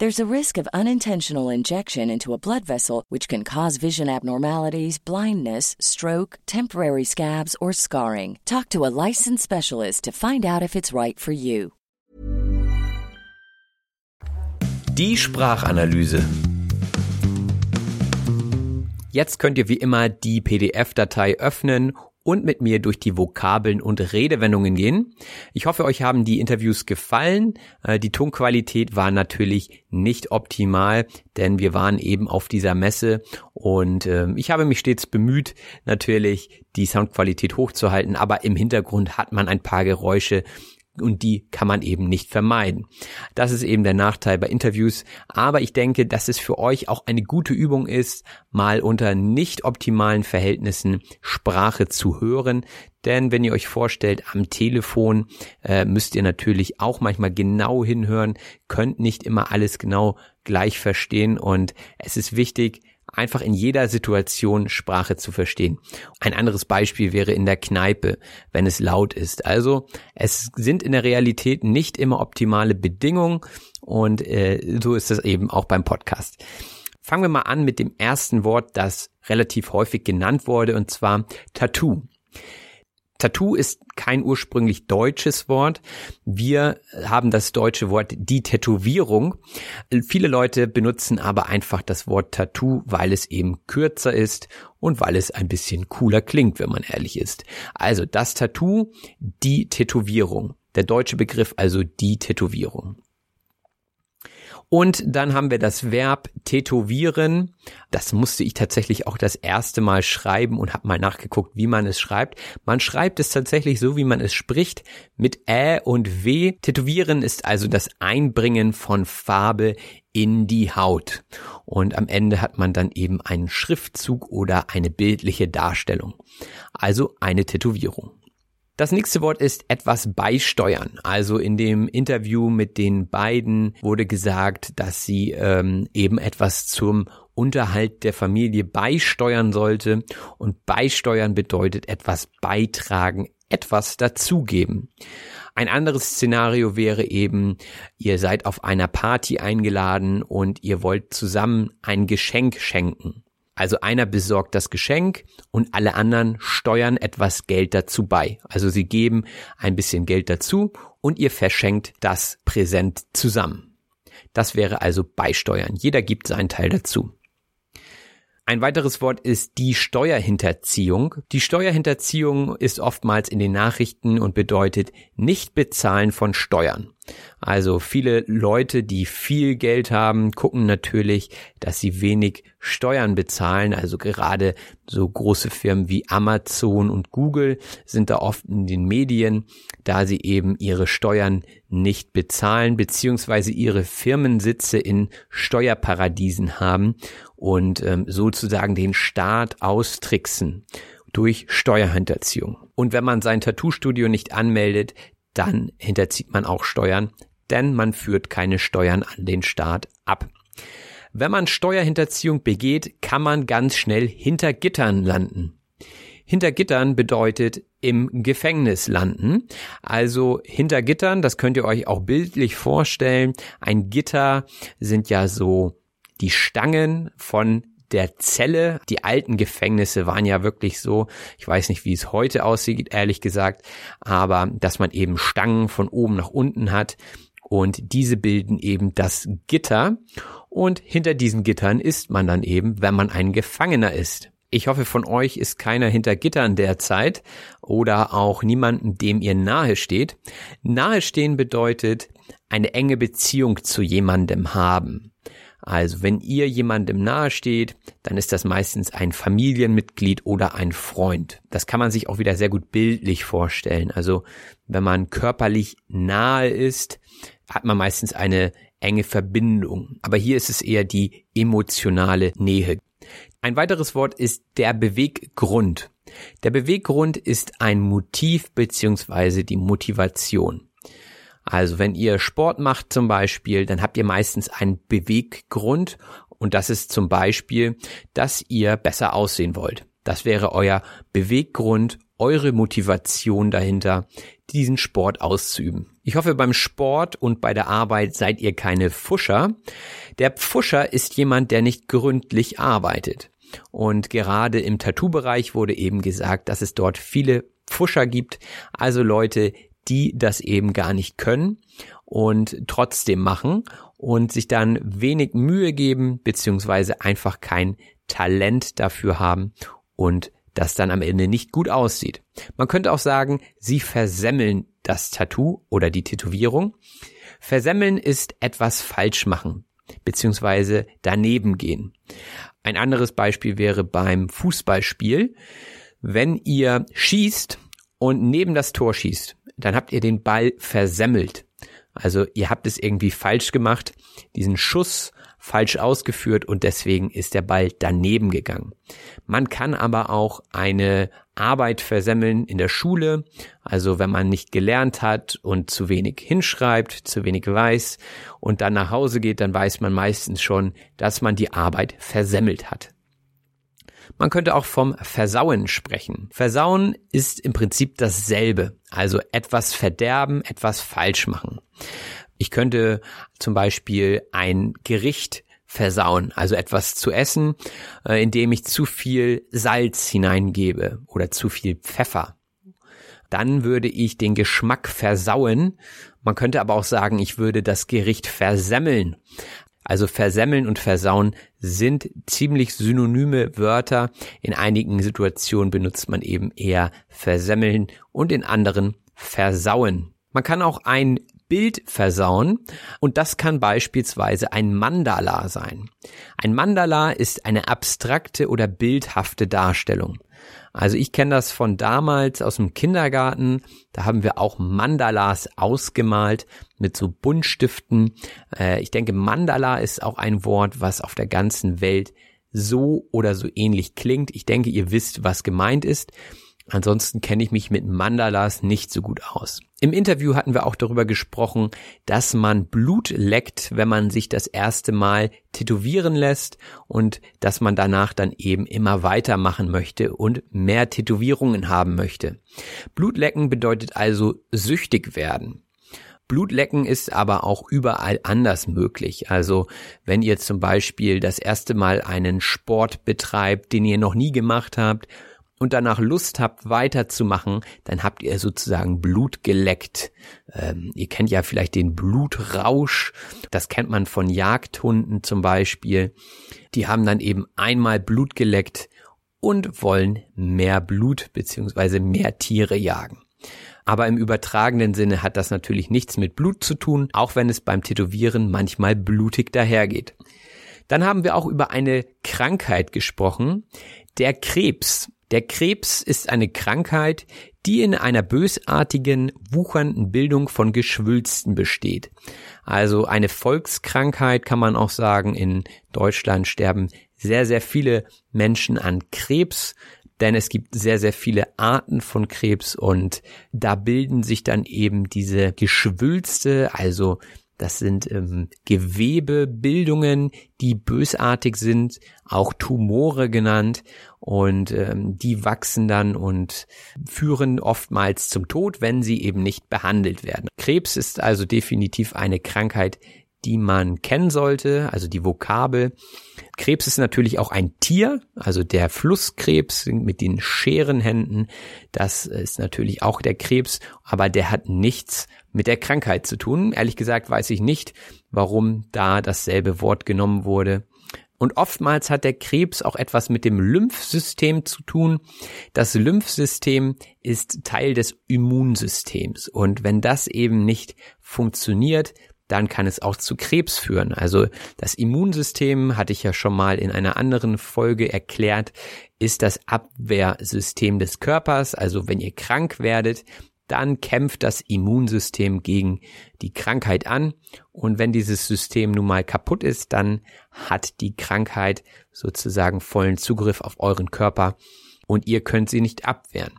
There's a risk of unintentional injection into a blood vessel, which can cause vision abnormalities, blindness, stroke, temporary scabs, or scarring. Talk to a licensed specialist to find out if it's right for you. Die Sprachanalyse. Jetzt könnt ihr wie immer die PDF-Datei öffnen und mit mir durch die Vokabeln und Redewendungen gehen. Ich hoffe, euch haben die Interviews gefallen. Äh, Die Tonqualität war natürlich nicht optimal, denn wir waren eben auf dieser Messe und ähm, ich habe mich stets bemüht, natürlich die Soundqualität hochzuhalten, aber im Hintergrund hat man ein paar Geräusche, und die kann man eben nicht vermeiden. Das ist eben der Nachteil bei Interviews, aber ich denke, dass es für euch auch eine gute Übung ist, mal unter nicht optimalen Verhältnissen Sprache zu hören, denn wenn ihr euch vorstellt, am Telefon äh, müsst ihr natürlich auch manchmal genau hinhören, könnt nicht immer alles genau gleich verstehen. Und es ist wichtig, einfach in jeder Situation Sprache zu verstehen. Ein anderes Beispiel wäre in der Kneipe, wenn es laut ist. Also es sind in der Realität nicht immer optimale Bedingungen und äh, so ist das eben auch beim Podcast. Fangen wir mal an mit dem ersten Wort, das relativ häufig genannt wurde, und zwar Tattoo. Tattoo ist kein ursprünglich deutsches Wort. Wir haben das deutsche Wort die Tätowierung. Viele Leute benutzen aber einfach das Wort Tattoo, weil es eben kürzer ist und weil es ein bisschen cooler klingt, wenn man ehrlich ist. Also das Tattoo, die Tätowierung. Der deutsche Begriff also die Tätowierung. Und dann haben wir das Verb tätowieren. Das musste ich tatsächlich auch das erste Mal schreiben und habe mal nachgeguckt, wie man es schreibt. Man schreibt es tatsächlich so, wie man es spricht, mit Ä und W. Tätowieren ist also das Einbringen von Farbe in die Haut. Und am Ende hat man dann eben einen Schriftzug oder eine bildliche Darstellung. Also eine Tätowierung. Das nächste Wort ist etwas beisteuern. Also in dem Interview mit den beiden wurde gesagt, dass sie ähm, eben etwas zum Unterhalt der Familie beisteuern sollte. Und beisteuern bedeutet etwas beitragen, etwas dazugeben. Ein anderes Szenario wäre eben, ihr seid auf einer Party eingeladen und ihr wollt zusammen ein Geschenk schenken. Also einer besorgt das Geschenk und alle anderen steuern etwas Geld dazu bei. Also sie geben ein bisschen Geld dazu und ihr verschenkt das Präsent zusammen. Das wäre also beisteuern. Jeder gibt seinen Teil dazu. Ein weiteres Wort ist die Steuerhinterziehung. Die Steuerhinterziehung ist oftmals in den Nachrichten und bedeutet nicht bezahlen von Steuern. Also viele Leute, die viel Geld haben, gucken natürlich, dass sie wenig Steuern bezahlen. Also gerade so große Firmen wie Amazon und Google sind da oft in den Medien, da sie eben ihre Steuern nicht bezahlen, beziehungsweise ihre Firmensitze in Steuerparadiesen haben und ähm, sozusagen den Staat austricksen durch Steuerhinterziehung. Und wenn man sein Tattoo-Studio nicht anmeldet, dann hinterzieht man auch Steuern, denn man führt keine Steuern an den Staat ab. Wenn man Steuerhinterziehung begeht, kann man ganz schnell hinter Gittern landen. Hinter Gittern bedeutet im Gefängnis landen. Also hinter Gittern, das könnt ihr euch auch bildlich vorstellen. Ein Gitter sind ja so die Stangen von der Zelle. Die alten Gefängnisse waren ja wirklich so, ich weiß nicht, wie es heute aussieht, ehrlich gesagt, aber dass man eben Stangen von oben nach unten hat und diese bilden eben das Gitter und hinter diesen Gittern ist man dann eben, wenn man ein Gefangener ist. Ich hoffe, von euch ist keiner hinter Gittern derzeit oder auch niemanden, dem ihr nahe steht. Nahestehen bedeutet eine enge Beziehung zu jemandem haben. Also wenn ihr jemandem nahesteht, dann ist das meistens ein Familienmitglied oder ein Freund. Das kann man sich auch wieder sehr gut bildlich vorstellen. Also wenn man körperlich nahe ist, hat man meistens eine enge Verbindung. Aber hier ist es eher die emotionale Nähe. Ein weiteres Wort ist der Beweggrund. Der Beweggrund ist ein Motiv beziehungsweise die Motivation. Also wenn ihr Sport macht zum Beispiel, dann habt ihr meistens einen Beweggrund und das ist zum Beispiel, dass ihr besser aussehen wollt. Das wäre euer Beweggrund, eure Motivation dahinter, diesen Sport auszuüben. Ich hoffe, beim Sport und bei der Arbeit seid ihr keine Pfuscher. Der Pfuscher ist jemand, der nicht gründlich arbeitet. Und gerade im Tattoo-Bereich wurde eben gesagt, dass es dort viele Pfuscher gibt, also Leute, die das eben gar nicht können und trotzdem machen und sich dann wenig Mühe geben, beziehungsweise einfach kein Talent dafür haben und das dann am Ende nicht gut aussieht. Man könnte auch sagen, sie versemmeln das Tattoo oder die Tätowierung. Versemmeln ist etwas falsch machen, beziehungsweise daneben gehen. Ein anderes Beispiel wäre beim Fußballspiel. Wenn ihr schießt und neben das Tor schießt, dann habt ihr den Ball versemmelt. Also ihr habt es irgendwie falsch gemacht, diesen Schuss falsch ausgeführt und deswegen ist der Ball daneben gegangen. Man kann aber auch eine Arbeit versemmeln in der Schule, also wenn man nicht gelernt hat und zu wenig hinschreibt, zu wenig weiß und dann nach Hause geht, dann weiß man meistens schon, dass man die Arbeit versemmelt hat. Man könnte auch vom Versauen sprechen. Versauen ist im Prinzip dasselbe, also etwas verderben, etwas falsch machen. Ich könnte zum Beispiel ein Gericht versauen, also etwas zu essen, äh, indem ich zu viel Salz hineingebe oder zu viel Pfeffer. Dann würde ich den Geschmack versauen. Man könnte aber auch sagen, ich würde das Gericht versemmeln. Also versemmeln und versauen sind ziemlich synonyme Wörter. In einigen Situationen benutzt man eben eher versemmeln und in anderen versauen. Man kann auch ein Bild versauen und das kann beispielsweise ein Mandala sein. Ein Mandala ist eine abstrakte oder bildhafte Darstellung. Also ich kenne das von damals aus dem Kindergarten. Da haben wir auch Mandalas ausgemalt mit so Buntstiften. Äh, ich denke, Mandala ist auch ein Wort, was auf der ganzen Welt so oder so ähnlich klingt. Ich denke, ihr wisst, was gemeint ist. Ansonsten kenne ich mich mit Mandalas nicht so gut aus. Im Interview hatten wir auch darüber gesprochen, dass man Blut leckt, wenn man sich das erste Mal tätowieren lässt und dass man danach dann eben immer weitermachen möchte und mehr Tätowierungen haben möchte. Blutlecken bedeutet also süchtig werden. Blutlecken ist aber auch überall anders möglich. Also wenn ihr zum Beispiel das erste Mal einen Sport betreibt, den ihr noch nie gemacht habt und danach Lust habt, weiterzumachen, dann habt ihr sozusagen Blut geleckt. Ähm, ihr kennt ja vielleicht den Blutrausch. Das kennt man von Jagdhunden zum Beispiel. Die haben dann eben einmal Blut geleckt und wollen mehr Blut beziehungsweise mehr Tiere jagen. Aber im übertragenen Sinne hat das natürlich nichts mit Blut zu tun, auch wenn es beim Tätowieren manchmal blutig dahergeht. Dann haben wir auch über eine Krankheit gesprochen, der Krebs. Der Krebs ist eine Krankheit, die in einer bösartigen, wuchernden Bildung von Geschwülsten besteht. Also eine Volkskrankheit kann man auch sagen. In Deutschland sterben sehr, sehr viele Menschen an Krebs, denn es gibt sehr, sehr viele Arten von Krebs und da bilden sich dann eben diese Geschwülste, also das sind ähm, Gewebebildungen, die bösartig sind, auch Tumore genannt. Und ähm, die wachsen dann und führen oftmals zum Tod, wenn sie eben nicht behandelt werden. Krebs ist also definitiv eine Krankheit, die man kennen sollte, also die Vokabel. Krebs ist natürlich auch ein Tier, also der Flusskrebs mit den Scherenhänden, das ist natürlich auch der Krebs, aber der hat nichts mit der Krankheit zu tun. Ehrlich gesagt weiß ich nicht, warum da dasselbe Wort genommen wurde. Und oftmals hat der Krebs auch etwas mit dem Lymphsystem zu tun. Das Lymphsystem ist Teil des Immunsystems. Und wenn das eben nicht funktioniert, dann kann es auch zu Krebs führen. Also das Immunsystem, hatte ich ja schon mal in einer anderen Folge erklärt, ist das Abwehrsystem des Körpers. Also wenn ihr krank werdet, dann kämpft das Immunsystem gegen die Krankheit an. Und wenn dieses System nun mal kaputt ist, dann hat die Krankheit sozusagen vollen Zugriff auf euren Körper und ihr könnt sie nicht abwehren.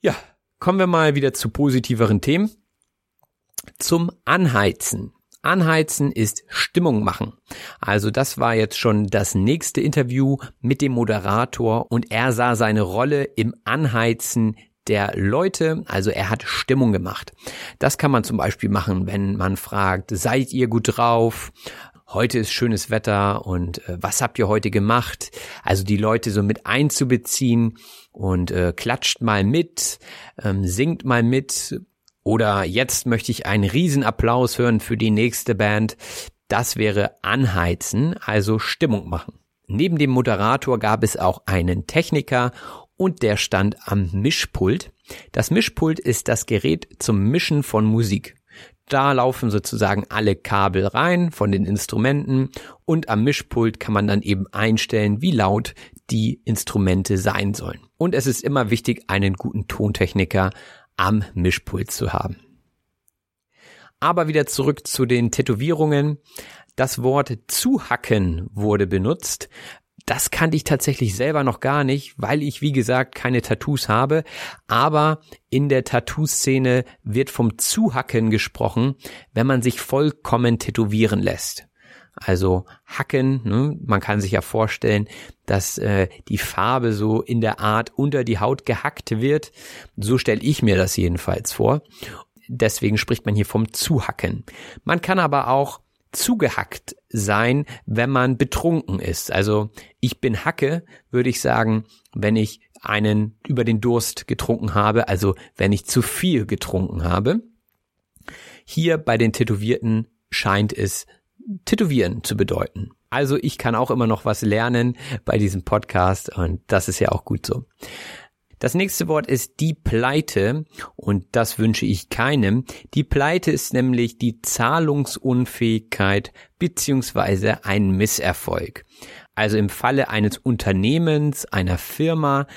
Ja, kommen wir mal wieder zu positiveren Themen zum Anheizen. Anheizen ist Stimmung machen. Also das war jetzt schon das nächste Interview mit dem Moderator und er sah seine Rolle im Anheizen der Leute, also er hat Stimmung gemacht. Das kann man zum Beispiel machen, wenn man fragt, seid ihr gut drauf? Heute ist schönes Wetter und äh, was habt ihr heute gemacht? Also die Leute so mit einzubeziehen und äh, klatscht mal mit, ähm, singt mal mit, oder jetzt möchte ich einen Riesenapplaus hören für die nächste Band. Das wäre anheizen, also Stimmung machen. Neben dem Moderator gab es auch einen Techniker und der stand am Mischpult. Das Mischpult ist das Gerät zum Mischen von Musik. Da laufen sozusagen alle Kabel rein von den Instrumenten und am Mischpult kann man dann eben einstellen, wie laut die Instrumente sein sollen. Und es ist immer wichtig, einen guten Tontechniker am Mischpult zu haben. Aber wieder zurück zu den Tätowierungen. Das Wort zuhacken wurde benutzt. Das kannte ich tatsächlich selber noch gar nicht, weil ich, wie gesagt, keine Tattoos habe. Aber in der Tattoo-Szene wird vom Zuhacken gesprochen, wenn man sich vollkommen tätowieren lässt. Also hacken, ne? man kann sich ja vorstellen, dass äh, die Farbe so in der Art unter die Haut gehackt wird. So stelle ich mir das jedenfalls vor. Deswegen spricht man hier vom Zuhacken. Man kann aber auch zugehackt sein, wenn man betrunken ist. Also ich bin Hacke, würde ich sagen, wenn ich einen über den Durst getrunken habe, also wenn ich zu viel getrunken habe. Hier bei den Tätowierten scheint es Tätowieren zu bedeuten. Also ich kann auch immer noch was lernen bei diesem Podcast und das ist ja auch gut so. Das nächste Wort ist die Pleite und das wünsche ich keinem. Die Pleite ist nämlich die Zahlungsunfähigkeit beziehungsweise ein Misserfolg. Also im Falle eines Unternehmens, einer Firma,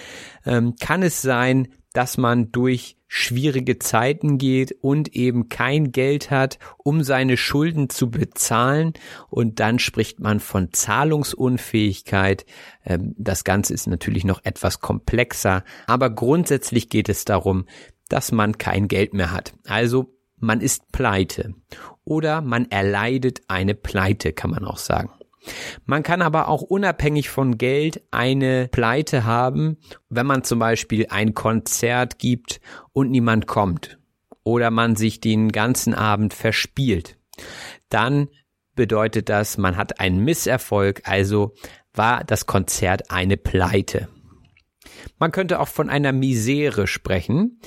ähm, kann es sein, dass man durch schwierige Zeiten geht und eben kein Geld hat, um seine Schulden zu bezahlen. Und dann spricht man von Zahlungsunfähigkeit. Ähm, das Ganze ist natürlich noch etwas komplexer, aber grundsätzlich geht es darum, dass man kein Geld mehr hat. Also man ist pleite oder man erleidet eine Pleite, kann man auch sagen. Man kann aber auch unabhängig von Geld eine Pleite haben, wenn man zum Beispiel ein Konzert gibt und niemand kommt oder man sich den ganzen Abend verspielt. Dann bedeutet das, man hat einen Misserfolg, also war das Konzert eine Pleite. Man könnte auch von einer Misere sprechen,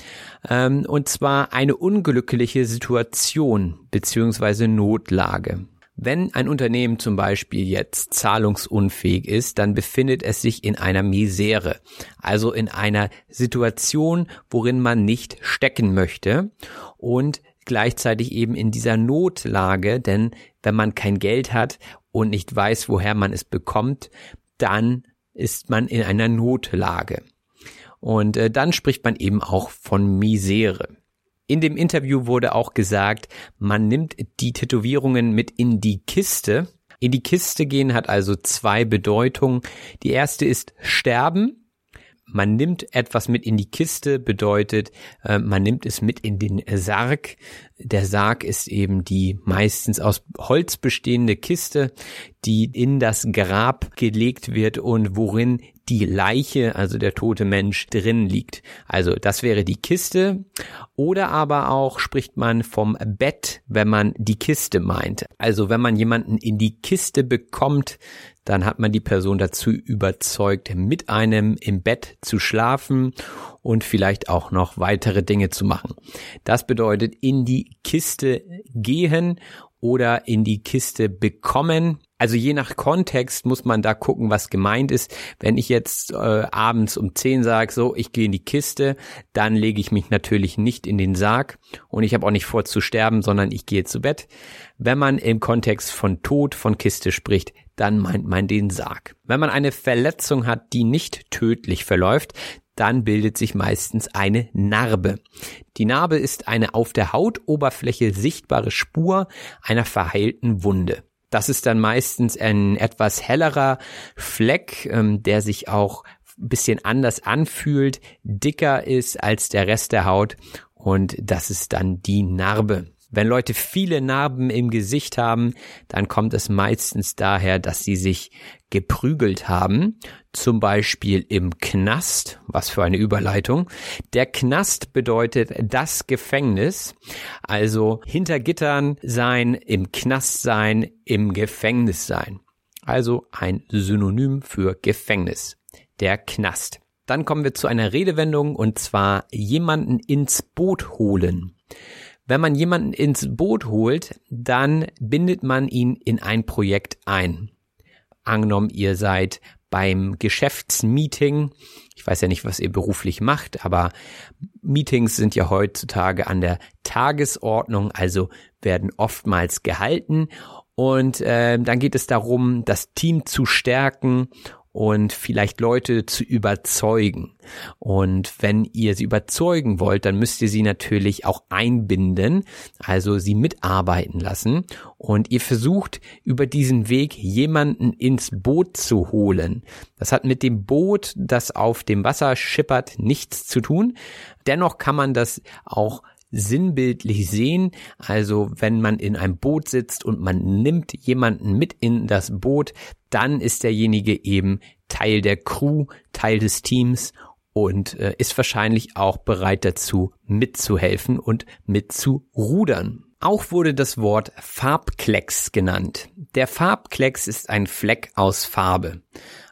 ähm, und zwar eine unglückliche Situation beziehungsweise Notlage. Wenn ein Unternehmen zum Beispiel jetzt zahlungsunfähig ist, dann befindet es sich in einer Misere, also in einer Situation, worin man nicht stecken möchte und gleichzeitig eben in dieser Notlage, denn wenn man kein Geld hat und nicht weiß, woher man es bekommt, dann ist man in einer Notlage. Und äh, dann spricht man eben auch von Misere. In dem Interview wurde auch gesagt, man nimmt die Tätowierungen mit in die Kiste. In die Kiste gehen hat also zwei Bedeutungen. Die erste ist sterben man nimmt etwas mit in die Kiste, bedeutet, äh, man nimmt es mit in den Sarg. Der Sarg ist eben die meistens aus Holz bestehende Kiste, die in das Grab gelegt wird und worin die Leiche, also der tote Mensch, drin liegt. Also das wäre die Kiste. Oder aber auch spricht man vom Bett, wenn man die Kiste meint. Also wenn man jemanden in die Kiste bekommt, dann hat man die Person dazu überzeugt, mit einem im Bett zu schlafen und vielleicht auch noch weitere Dinge zu machen. Das bedeutet in die Kiste gehen oder in die Kiste bekommen. Also je nach Kontext muss man da gucken, was gemeint ist. Wenn ich jetzt äh, abends um 10 sage, so, ich gehe in die Kiste, dann lege ich mich natürlich nicht in den Sarg und ich habe auch nicht vor zu sterben, sondern ich gehe zu Bett. Wenn man im Kontext von Tod von Kiste spricht, dann meint man den Sarg. Wenn man eine Verletzung hat, die nicht tödlich verläuft, dann bildet sich meistens eine Narbe. Die Narbe ist eine auf der Hautoberfläche sichtbare Spur einer verheilten Wunde. Das ist dann meistens ein etwas hellerer Fleck, ähm, der sich auch ein bisschen anders anfühlt, dicker ist als der Rest der Haut und das ist dann die Narbe. Wenn Leute viele Narben im Gesicht haben, dann kommt es meistens daher, dass sie sich geprügelt haben, zum Beispiel im Knast, was für eine Überleitung. Der Knast bedeutet das Gefängnis, also hinter Gittern sein, im Knast sein, im Gefängnis sein. Also ein Synonym für Gefängnis, der Knast. Dann kommen wir zu einer Redewendung und zwar jemanden ins Boot holen. Wenn man jemanden ins Boot holt, dann bindet man ihn in ein Projekt ein. Angenommen, ihr seid beim Geschäftsmeeting. Ich weiß ja nicht, was ihr beruflich macht, aber Meetings sind ja heutzutage an der Tagesordnung, also werden oftmals gehalten. Und äh, dann geht es darum, das Team zu stärken und vielleicht Leute zu überzeugen. Und wenn ihr sie überzeugen wollt, dann müsst ihr sie natürlich auch einbinden, also sie mitarbeiten lassen. Und ihr versucht über diesen Weg jemanden ins Boot zu holen. Das hat mit dem Boot, das auf dem Wasser schippert, nichts zu tun. Dennoch kann man das auch sinnbildlich sehen. Also wenn man in einem Boot sitzt und man nimmt jemanden mit in das Boot, dann ist derjenige eben Teil der Crew, Teil des Teams und äh, ist wahrscheinlich auch bereit dazu mitzuhelfen und mitzurudern. Auch wurde das Wort Farbklecks genannt. Der Farbklecks ist ein Fleck aus Farbe.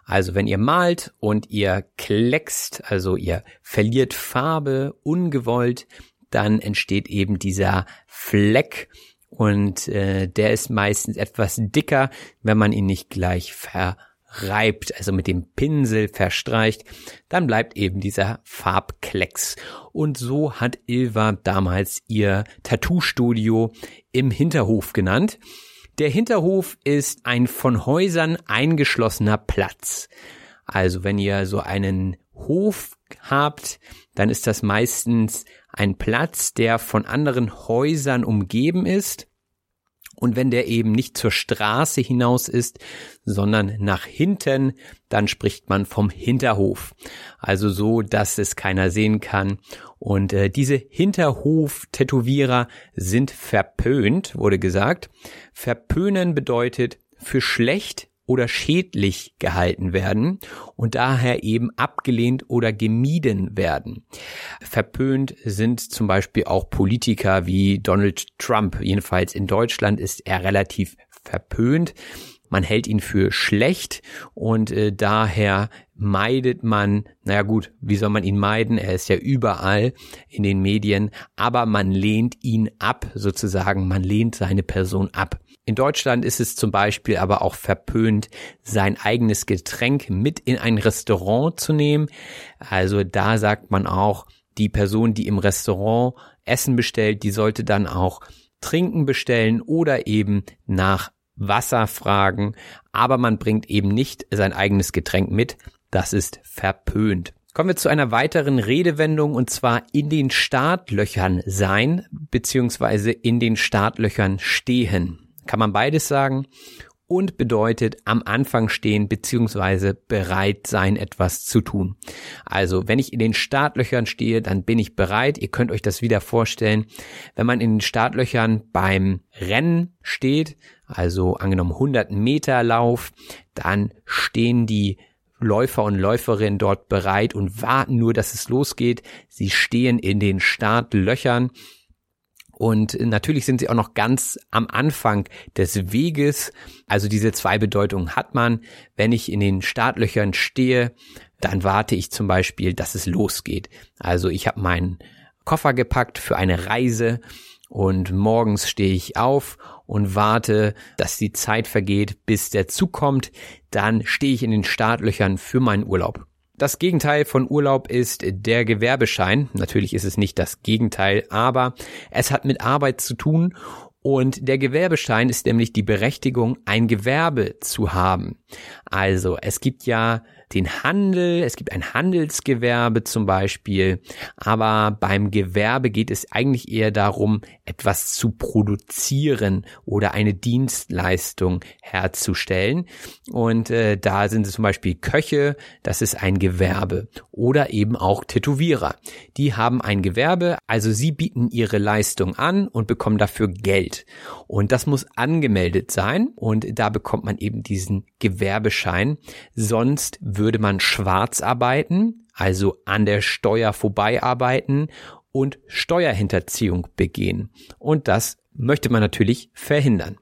Also wenn ihr malt und ihr kleckst, also ihr verliert Farbe ungewollt, dann entsteht eben dieser Fleck und äh, der ist meistens etwas dicker, wenn man ihn nicht gleich verreibt, also mit dem Pinsel verstreicht, dann bleibt eben dieser Farbklecks. Und so hat Ilva damals ihr Tattoo-Studio im Hinterhof genannt. Der Hinterhof ist ein von Häusern eingeschlossener Platz. Also wenn ihr so einen Hof habt, dann ist das meistens ein Platz, der von anderen Häusern umgeben ist. Und wenn der eben nicht zur Straße hinaus ist, sondern nach hinten, dann spricht man vom Hinterhof. Also so, dass es keiner sehen kann. Und äh, diese Hinterhof-Tätowierer sind verpönt, wurde gesagt. Verpönen bedeutet für schlecht oder schädlich gehalten werden und daher eben abgelehnt oder gemieden werden. Verpönt sind zum Beispiel auch Politiker wie Donald Trump. Jedenfalls in Deutschland ist er relativ verpönt. man hält ihn für schlecht und äh, daher meidet man, naja gut, wie soll man ihn meiden? Er ist ja überall in den Medien, aber man lehnt ihn ab, sozusagen, man lehnt seine Person ab. In Deutschland ist es zum Beispiel aber auch verpönt, sein eigenes Getränk mit in ein Restaurant zu nehmen. Also da sagt man auch, die Person, die im Restaurant Essen bestellt, die sollte dann auch Trinken bestellen oder eben nach Wasser fragen, aber man bringt eben nicht sein eigenes Getränk mit. Das ist verpönt. Kommen wir zu einer weiteren Redewendung und zwar in den Startlöchern sein beziehungsweise in den Startlöchern stehen. Kann man beides sagen und bedeutet am Anfang stehen beziehungsweise bereit sein, etwas zu tun. Also wenn ich in den Startlöchern stehe, dann bin ich bereit. Ihr könnt euch das wieder vorstellen. Wenn man in den Startlöchern beim Rennen steht, also angenommen 100 Meter Lauf, dann stehen die Läufer und Läuferinnen dort bereit und warten nur, dass es losgeht. Sie stehen in den Startlöchern und natürlich sind sie auch noch ganz am Anfang des Weges. Also diese zwei Bedeutungen hat man. Wenn ich in den Startlöchern stehe, dann warte ich zum Beispiel, dass es losgeht. Also ich habe meinen Koffer gepackt für eine Reise und morgens stehe ich auf und warte, dass die Zeit vergeht, bis der Zug kommt. Dann stehe ich in den Startlöchern für meinen Urlaub. Das Gegenteil von Urlaub ist der Gewerbeschein. Natürlich ist es nicht das Gegenteil, aber es hat mit Arbeit zu tun und der Gewerbeschein ist nämlich die Berechtigung, ein Gewerbe zu haben. Also es gibt ja den Handel, es gibt ein Handelsgewerbe zum Beispiel, aber beim Gewerbe geht es eigentlich eher darum, etwas zu produzieren oder eine Dienstleistung herzustellen. Und äh, da sind es zum Beispiel Köche, das ist ein Gewerbe. Oder eben auch Tätowierer. Die haben ein Gewerbe, also sie bieten ihre Leistung an und bekommen dafür Geld. Und das muss angemeldet sein und da bekommt man eben diesen Gewerbeschein. Sonst würde man schwarz arbeiten, also an der Steuer vorbeiarbeiten und Steuerhinterziehung begehen. Und das möchte man natürlich verhindern.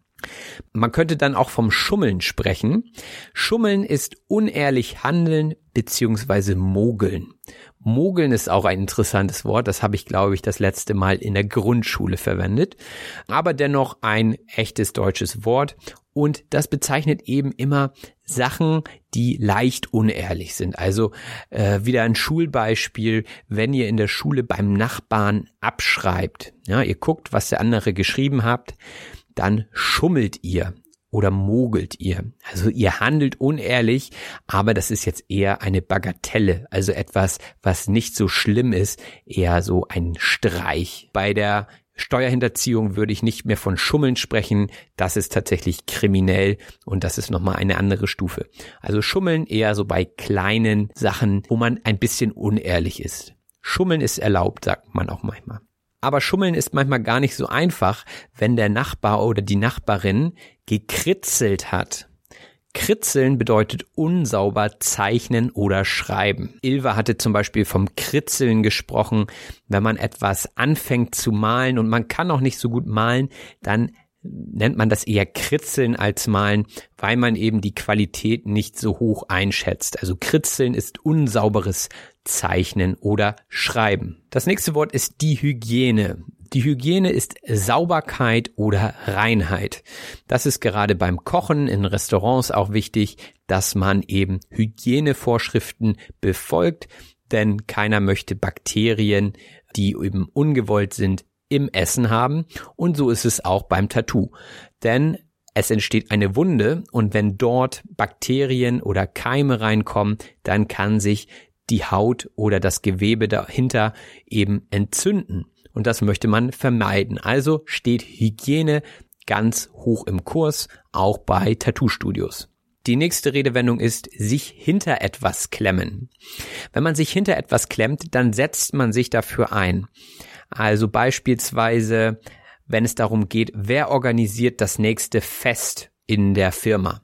Man könnte dann auch vom Schummeln sprechen. Schummeln ist unehrlich handeln beziehungsweise mogeln. Mogeln ist auch ein interessantes Wort, das habe ich, glaube ich, das letzte Mal in der Grundschule verwendet, aber dennoch ein echtes deutsches Wort und das bezeichnet eben immer Sachen, die leicht unehrlich sind. Also äh, wieder ein Schulbeispiel, wenn ihr in der Schule beim Nachbarn abschreibt, ja, ihr guckt, was der andere geschrieben habt, dann schummelt ihr oder mogelt ihr. Also ihr handelt unehrlich, aber das ist jetzt eher eine Bagatelle, also etwas, was nicht so schlimm ist, eher so ein Streich. Bei der Steuerhinterziehung würde ich nicht mehr von Schummeln sprechen. Das ist tatsächlich kriminell und das ist nochmal eine andere Stufe. Also Schummeln eher so bei kleinen Sachen, wo man ein bisschen unehrlich ist. Schummeln ist erlaubt, sagt man auch manchmal. Aber Schummeln ist manchmal gar nicht so einfach, wenn der Nachbar oder die Nachbarin gekritzelt hat. Kritzeln bedeutet unsauber zeichnen oder schreiben. Ilva hatte zum Beispiel vom Kritzeln gesprochen. Wenn man etwas anfängt zu malen und man kann auch nicht so gut malen, dann nennt man das eher Kritzeln als Malen, weil man eben die Qualität nicht so hoch einschätzt. Also Kritzeln ist unsauberes Zeichnen oder Schreiben. Das nächste Wort ist die Hygiene. Die Hygiene ist Sauberkeit oder Reinheit. Das ist gerade beim Kochen in Restaurants auch wichtig, dass man eben Hygienevorschriften befolgt, denn keiner möchte Bakterien, die eben ungewollt sind, im Essen haben. Und so ist es auch beim Tattoo. Denn es entsteht eine Wunde und wenn dort Bakterien oder Keime reinkommen, dann kann sich die Haut oder das Gewebe dahinter eben entzünden. Und das möchte man vermeiden. Also steht Hygiene ganz hoch im Kurs, auch bei Tattoo-Studios. Die nächste Redewendung ist sich hinter etwas klemmen. Wenn man sich hinter etwas klemmt, dann setzt man sich dafür ein. Also beispielsweise, wenn es darum geht, wer organisiert das nächste Fest in der Firma.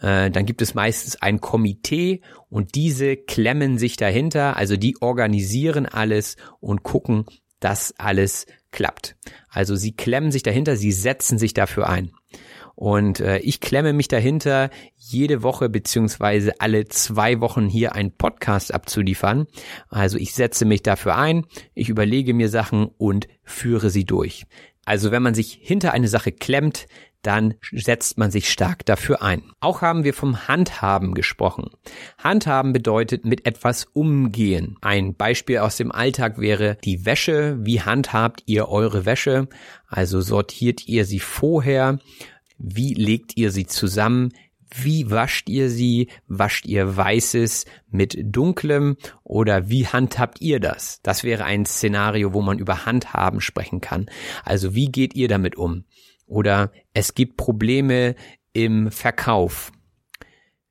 Äh, dann gibt es meistens ein Komitee und diese klemmen sich dahinter, also die organisieren alles und gucken, dass alles klappt. Also sie klemmen sich dahinter, sie setzen sich dafür ein. Und äh, ich klemme mich dahinter, jede Woche beziehungsweise alle zwei Wochen hier einen Podcast abzuliefern. Also ich setze mich dafür ein, ich überlege mir Sachen und führe sie durch. Also wenn man sich hinter eine Sache klemmt, dann setzt man sich stark dafür ein. Auch haben wir vom Handhaben gesprochen. Handhaben bedeutet mit etwas umgehen. Ein Beispiel aus dem Alltag wäre die Wäsche. Wie handhabt ihr eure Wäsche? Also sortiert ihr sie vorher? Wie legt ihr sie zusammen? Wie wascht ihr sie? Wascht ihr Weißes mit Dunklem oder wie handhabt ihr das? Das wäre ein Szenario, wo man über Handhaben sprechen kann. Also wie geht ihr damit um? Oder es gibt Probleme im Verkauf.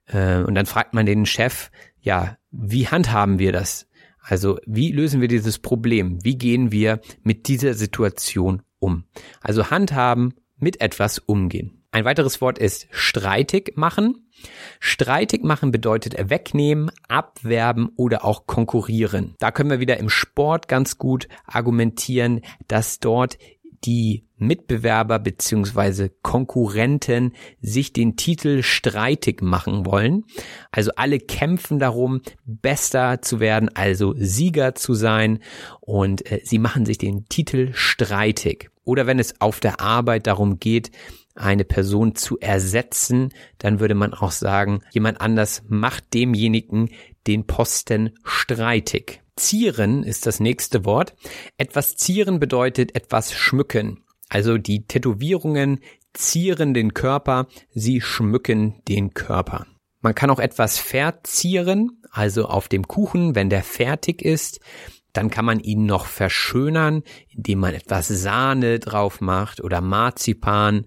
Äh, und dann fragt man den Chef, ja, wie handhaben wir das? Also wie lösen wir dieses Problem? Wie gehen wir mit dieser Situation um? Also handhaben, mit etwas umgehen. Ein weiteres Wort ist streitig machen. Streitig machen bedeutet wegnehmen, abwerben oder auch konkurrieren. Da können wir wieder im Sport ganz gut argumentieren, dass dort die Mitbewerber beziehungsweise Konkurrenten sich den Titel streitig machen wollen. Also alle kämpfen darum, bester zu werden, also Sieger zu sein und äh, sie machen sich den Titel streitig. Oder wenn es auf der Arbeit darum geht, eine Person zu ersetzen, dann würde man auch sagen, jemand anders macht demjenigen den Posten streitig. Zieren ist das nächste Wort. Etwas zieren bedeutet etwas schmücken. Also die Tätowierungen zieren den Körper, sie schmücken den Körper. Man kann auch etwas verzieren, also auf dem Kuchen, wenn der fertig ist, dann kann man ihn noch verschönern, indem man etwas Sahne drauf macht oder Marzipan,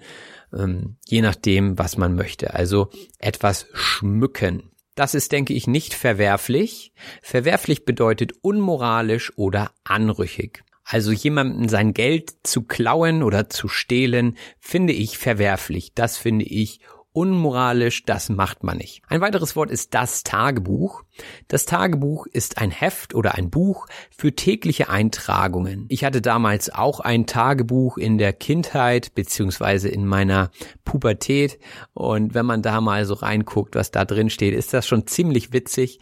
ähm, je nachdem, was man möchte. Also etwas schmücken. Das ist, denke ich, nicht verwerflich. Verwerflich bedeutet unmoralisch oder anrüchig. Also jemandem sein Geld zu klauen oder zu stehlen, finde ich verwerflich. Das finde ich unmoralisch, das macht man nicht. Ein weiteres Wort ist das Tagebuch. Das Tagebuch ist ein Heft oder ein Buch für tägliche Eintragungen. Ich hatte damals auch ein Tagebuch in der Kindheit beziehungsweise in meiner Pubertät und wenn man da mal so reinguckt, was da drin steht, ist das schon ziemlich witzig.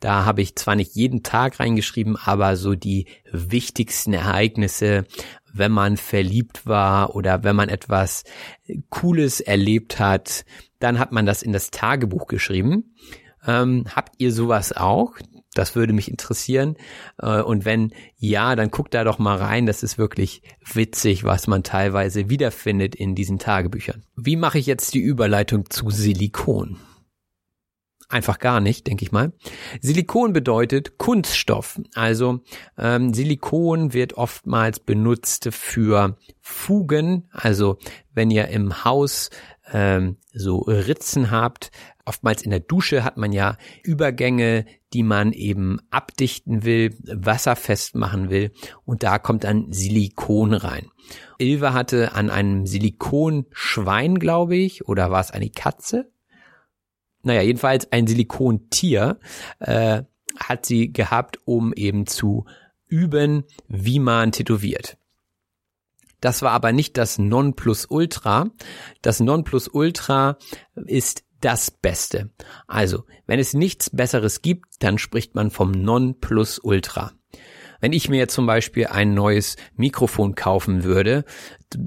Da habe ich zwar nicht jeden Tag reingeschrieben, aber so die wichtigsten Ereignisse, wenn man verliebt war oder wenn man etwas Cooles erlebt hat, dann hat man das in das Tagebuch geschrieben. Ähm, habt ihr sowas auch? Das würde mich interessieren. Äh, und wenn ja, dann guckt da doch mal rein. Das ist wirklich witzig, was man teilweise wiederfindet in diesen Tagebüchern. Wie mache ich jetzt die Überleitung zu Silikon? Einfach gar nicht, denke ich mal. Silikon bedeutet Kunststoff. Also ähm, Silikon wird oftmals benutzt für Fugen. Also wenn ihr im Haus ähm, so Ritzen habt, oftmals in der Dusche hat man ja Übergänge, die man eben abdichten will, wasserfest machen will und da kommt dann Silikon rein. Ilva hatte an einem Silikonschwein, glaube ich, oder war es eine Katze? Naja, jedenfalls ein Silikontier äh, hat sie gehabt, um eben zu üben, wie man tätowiert. Das war aber nicht das Nonplusultra. Das Nonplusultra ist das Beste. Also, wenn es nichts Besseres gibt, dann spricht man vom Nonplusultra. Wenn ich mir zum Beispiel ein neues Mikrofon kaufen würde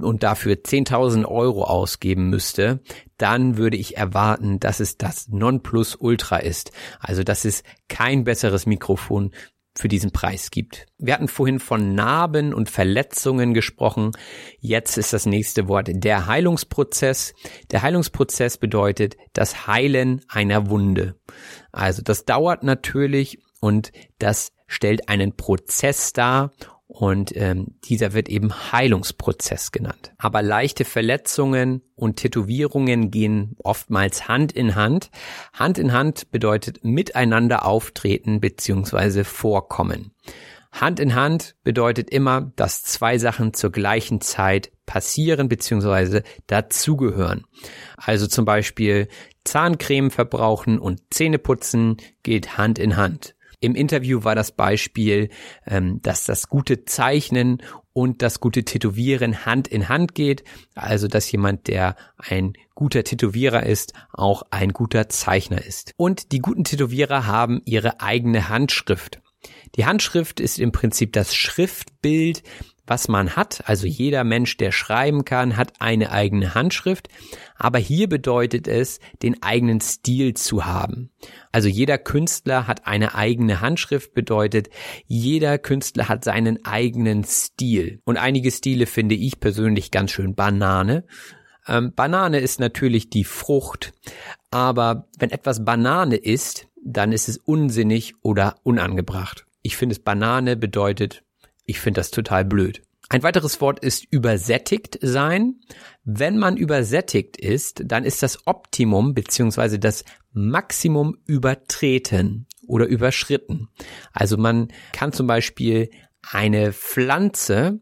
und dafür 10.000 Euro ausgeben müsste, dann würde ich erwarten, dass es das Nonplusultra ist. Also, dass es kein besseres Mikrofon für diesen Preis gibt. Wir hatten vorhin von Narben und Verletzungen gesprochen. Jetzt ist das nächste Wort der Heilungsprozess. Der Heilungsprozess bedeutet das Heilen einer Wunde. Also das dauert natürlich und das stellt einen Prozess dar und ähm, dieser wird eben Heilungsprozess genannt. Aber leichte Verletzungen und Tätowierungen gehen oftmals Hand in Hand. Hand in Hand bedeutet miteinander auftreten beziehungsweise vorkommen. Hand in Hand bedeutet immer, dass zwei Sachen zur gleichen Zeit passieren beziehungsweise dazugehören. Also zum Beispiel Zahncreme verbrauchen und Zähne putzen geht Hand in Hand. Im Interview war das Beispiel, ähm, dass das gute Zeichnen und das gute Tätowieren Hand in Hand geht. Also, dass jemand, der ein guter Tätowierer ist, auch ein guter Zeichner ist. Und die guten Tätowierer haben ihre eigene Handschrift. Die Handschrift ist im Prinzip das Schriftbild, was man hat. Also jeder Mensch, der schreiben kann, hat eine eigene Handschrift. Aber hier bedeutet es, den eigenen Stil zu haben. Also jeder Künstler hat eine eigene Handschrift, bedeutet, jeder Künstler hat seinen eigenen Stil. Und einige Stile finde ich persönlich ganz schön Banane. Ähm, Banane ist natürlich die Frucht, aber wenn etwas Banane ist, dann ist es unsinnig oder unangebracht. Ich finde es Banane bedeutet ich finde das total blöd. Ein weiteres Wort ist übersättigt sein. Wenn man übersättigt ist, dann ist das Optimum beziehungsweise das Maximum übertreten oder überschritten. Also man kann zum Beispiel eine Pflanze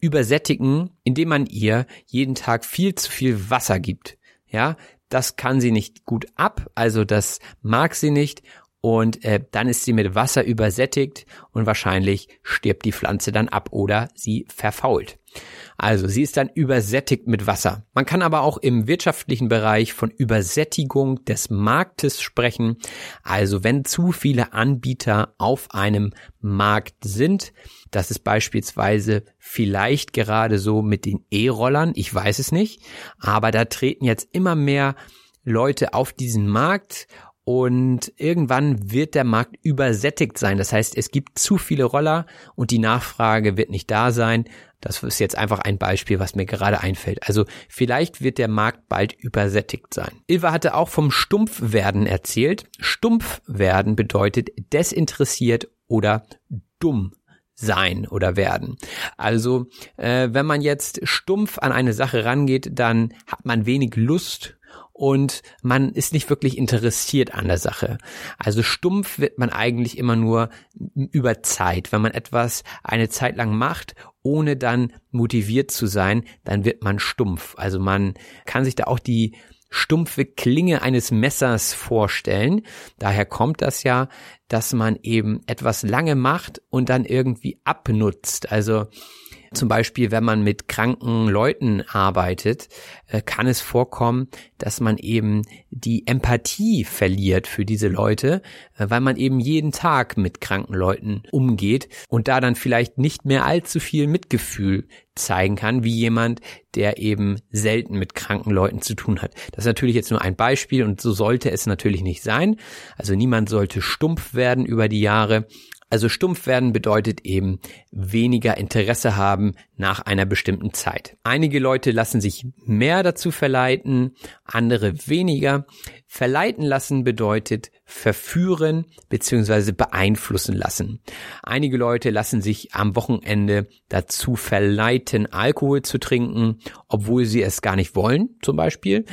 übersättigen, indem man ihr jeden Tag viel zu viel Wasser gibt. Ja, das kann sie nicht gut ab, also das mag sie nicht und äh, dann ist sie mit Wasser übersättigt und wahrscheinlich stirbt die Pflanze dann ab oder sie verfault. Also sie ist dann übersättigt mit Wasser. Man kann aber auch im wirtschaftlichen Bereich von Übersättigung des Marktes sprechen. Also wenn zu viele Anbieter auf einem Markt sind, das ist beispielsweise vielleicht gerade so mit den E-Rollern, ich weiß es nicht, aber da treten jetzt immer mehr Leute auf diesen Markt und irgendwann wird der Markt übersättigt sein. Das heißt, es gibt zu viele Roller und die Nachfrage wird nicht da sein. Das ist jetzt einfach ein Beispiel, was mir gerade einfällt. Also vielleicht wird der Markt bald übersättigt sein. Ilva hatte auch vom Stumpfwerden erzählt. Stumpfwerden bedeutet desinteressiert oder dumm sein oder werden. Also äh, wenn man jetzt stumpf an eine Sache rangeht, dann hat man wenig Lust und man ist nicht wirklich interessiert an der Sache. Also stumpf wird man eigentlich immer nur über Zeit. Wenn man etwas eine Zeit lang macht, ohne dann motiviert zu sein, dann wird man stumpf. Also man kann sich da auch die stumpfe Klinge eines Messers vorstellen. Daher kommt das ja, dass man eben etwas lange macht und dann irgendwie abnutzt. Also zum Beispiel, wenn man mit kranken Leuten arbeitet, äh, kann es vorkommen, dass man eben die Empathie verliert für diese Leute, äh, weil man eben jeden Tag mit kranken Leuten umgeht und da dann vielleicht nicht mehr allzu viel Mitgefühl zeigen kann, wie jemand, der eben selten mit kranken Leuten zu tun hat. Das ist natürlich jetzt nur ein Beispiel und so sollte es natürlich nicht sein. Also niemand sollte stumpf werden über die Jahre, also stumpf werden bedeutet eben weniger Interesse haben nach einer bestimmten Zeit. Einige Leute lassen sich mehr dazu verleiten, andere weniger. Verleiten lassen bedeutet verführen bzw. beeinflussen lassen. Einige Leute lassen sich am Wochenende dazu verleiten, Alkohol zu trinken, obwohl sie es gar nicht wollen, zum Beispiel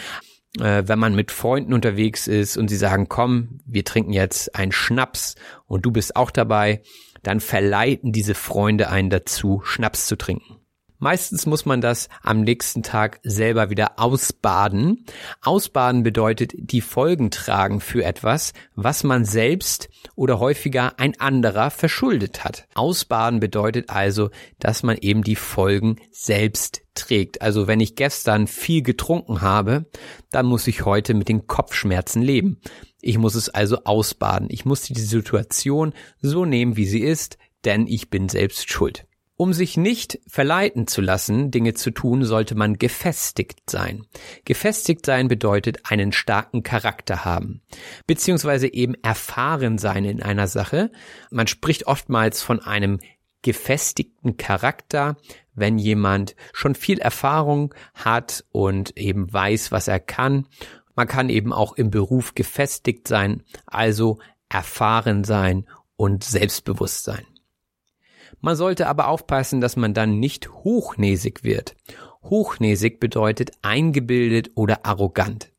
äh, wenn man mit Freunden unterwegs ist und sie sagen, komm, wir trinken jetzt einen Schnaps und du bist auch dabei, dann verleiten diese Freunde einen dazu, Schnaps zu trinken. Meistens muss man das am nächsten Tag selber wieder ausbaden. Ausbaden bedeutet die Folgen tragen für etwas, was man selbst oder häufiger ein anderer verschuldet hat. Ausbaden bedeutet also, dass man eben die Folgen selbst trägt. Also wenn ich gestern viel getrunken habe, dann muss ich heute mit den Kopfschmerzen leben. Ich muss es also ausbaden. Ich muss die Situation so nehmen, wie sie ist, denn ich bin selbst schuld. Um sich nicht verleiten zu lassen, Dinge zu tun, sollte man gefestigt sein. Gefestigt sein bedeutet einen starken Charakter haben, beziehungsweise eben erfahren sein in einer Sache. Man spricht oftmals von einem gefestigten Charakter, wenn jemand schon viel Erfahrung hat und eben weiß, was er kann. Man kann eben auch im Beruf gefestigt sein, also erfahren sein und selbstbewusst sein. Man sollte aber aufpassen, dass man dann nicht hochnäsig wird. Hochnäsig bedeutet eingebildet oder arrogant.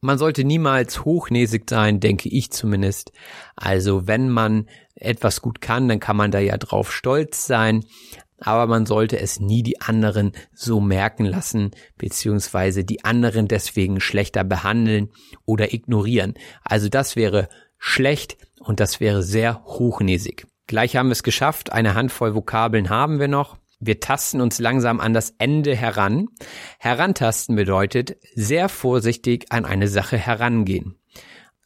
Man sollte niemals hochnäsig sein, denke ich zumindest. Also wenn man etwas gut kann, dann kann man da ja drauf stolz sein. Aber man sollte es nie die anderen so merken lassen, beziehungsweise die anderen deswegen schlechter behandeln oder ignorieren. Also das wäre schlecht und das wäre sehr hochnäsig. Gleich haben wir es geschafft, eine Handvoll Vokabeln haben wir noch. Wir tasten uns langsam an das Ende heran. Herantasten bedeutet sehr vorsichtig an eine Sache herangehen.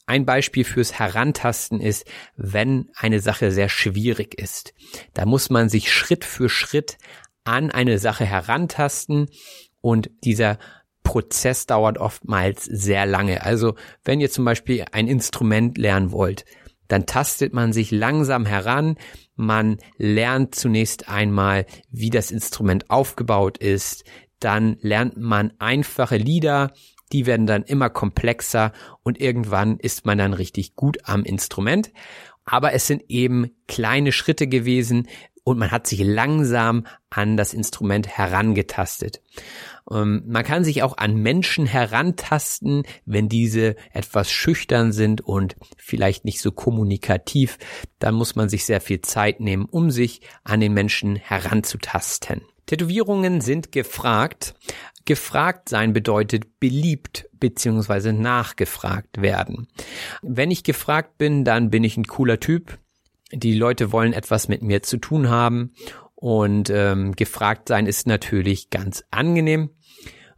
Ein Beispiel fürs Herantasten ist, wenn eine Sache sehr schwierig ist. Da muss man sich Schritt für Schritt an eine Sache herantasten und dieser Prozess dauert oftmals sehr lange. Also wenn ihr zum Beispiel ein Instrument lernen wollt, dann tastet man sich langsam heran, man lernt zunächst einmal, wie das Instrument aufgebaut ist, dann lernt man einfache Lieder, die werden dann immer komplexer und irgendwann ist man dann richtig gut am Instrument. Aber es sind eben kleine Schritte gewesen und man hat sich langsam an das Instrument herangetastet. Ähm, man kann sich auch an Menschen herantasten, wenn diese etwas schüchtern sind und vielleicht nicht so kommunikativ. Dann muss man sich sehr viel Zeit nehmen, um sich an den Menschen heranzutasten. Tätowierungen sind gefragt. Gefragt sein bedeutet beliebt beziehungsweise nachgefragt werden. Wenn ich gefragt bin, dann bin ich ein cooler Typ. Die Leute wollen etwas mit mir zu tun haben und ähm, gefragt sein ist natürlich ganz angenehm.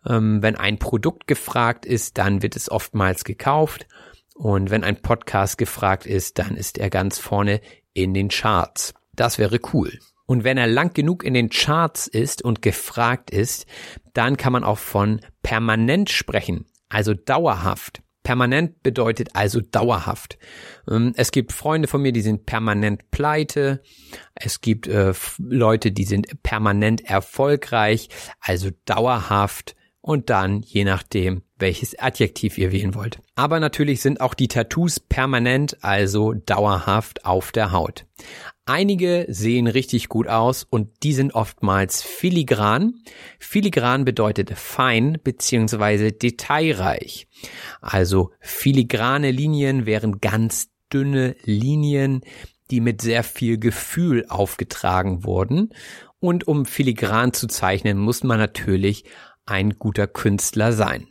Ähm, wenn ein Produkt gefragt ist, dann wird es oftmals gekauft und wenn ein Podcast gefragt ist, dann ist er ganz vorne in den Charts. Das wäre cool. Und wenn er lang genug in den Charts ist und gefragt ist, dann kann man auch von permanent sprechen, also dauerhaft. Permanent bedeutet also dauerhaft. Ähm, es gibt Freunde von mir, die sind permanent pleite. Es gibt äh, Leute, die sind permanent erfolgreich, also dauerhaft. Und dann, je nachdem, welches Adjektiv ihr wählen wollt. Aber natürlich sind auch die Tattoos permanent, also dauerhaft auf der Haut. Einige sehen richtig gut aus und die sind oftmals filigran. Filigran bedeutet fein beziehungsweise detailreich. Also filigrane Linien wären ganz dünne Linien, die mit sehr viel Gefühl aufgetragen wurden. Und um filigran zu zeichnen, muss man natürlich ein guter Künstler sein.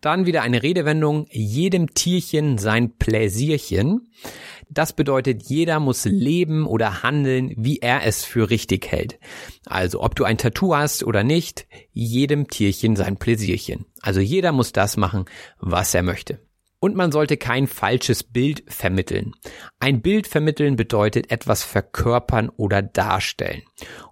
Dann wieder eine Redewendung, jedem Tierchen sein Pläsierchen. Das bedeutet, jeder muss leben oder handeln, wie er es für richtig hält. Also ob du ein Tattoo hast oder nicht, jedem Tierchen sein Pläsierchen. Also jeder muss das machen, was er möchte. Und man sollte kein falsches Bild vermitteln. Ein Bild vermitteln bedeutet etwas verkörpern oder darstellen.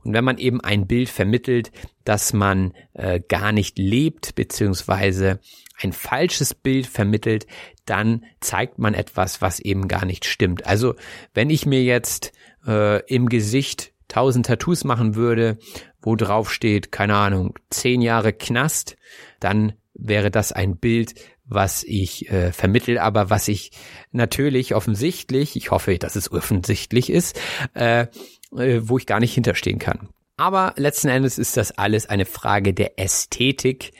Und wenn man eben ein Bild vermittelt, dass man äh, gar nicht lebt, beziehungsweise ein falsches Bild vermittelt, dann zeigt man etwas, was eben gar nicht stimmt. Also wenn ich mir jetzt äh, im Gesicht tausend Tattoos machen würde, wo drauf steht, keine Ahnung, zehn Jahre Knast, dann wäre das ein Bild, was ich äh, vermittel, aber was ich natürlich offensichtlich, ich hoffe, dass es offensichtlich ist, äh, äh, wo ich gar nicht hinterstehen kann. Aber letzten Endes ist das alles eine Frage der Ästhetik.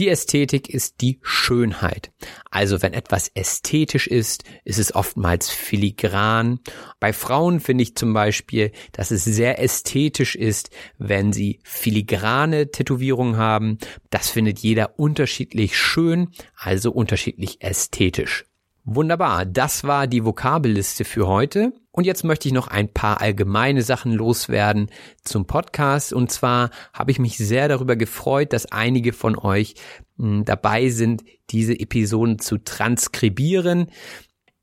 Die Ästhetik ist die Schönheit. Also wenn etwas ästhetisch ist, ist es oftmals filigran. Bei Frauen finde ich zum Beispiel, dass es sehr ästhetisch ist, wenn sie filigrane Tätowierungen haben. Das findet jeder unterschiedlich schön, also unterschiedlich ästhetisch. Wunderbar, das war die Vokabelliste für heute. Und jetzt möchte ich noch ein paar allgemeine Sachen loswerden zum Podcast. Und zwar habe ich mich sehr darüber gefreut, dass einige von euch hm, dabei sind, diese Episoden zu transkribieren.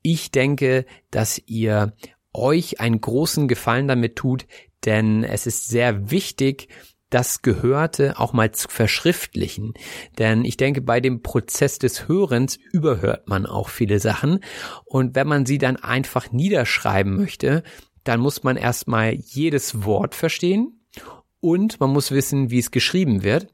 Ich denke, dass ihr euch einen großen Gefallen damit tut, denn es ist sehr wichtig, das Gehörte auch mal zu verschriftlichen. Denn ich denke, bei dem Prozess des Hörens überhört man auch viele Sachen. Und wenn man sie dann einfach niederschreiben möchte, dann muss man erstmal jedes Wort verstehen und man muss wissen, wie es geschrieben wird.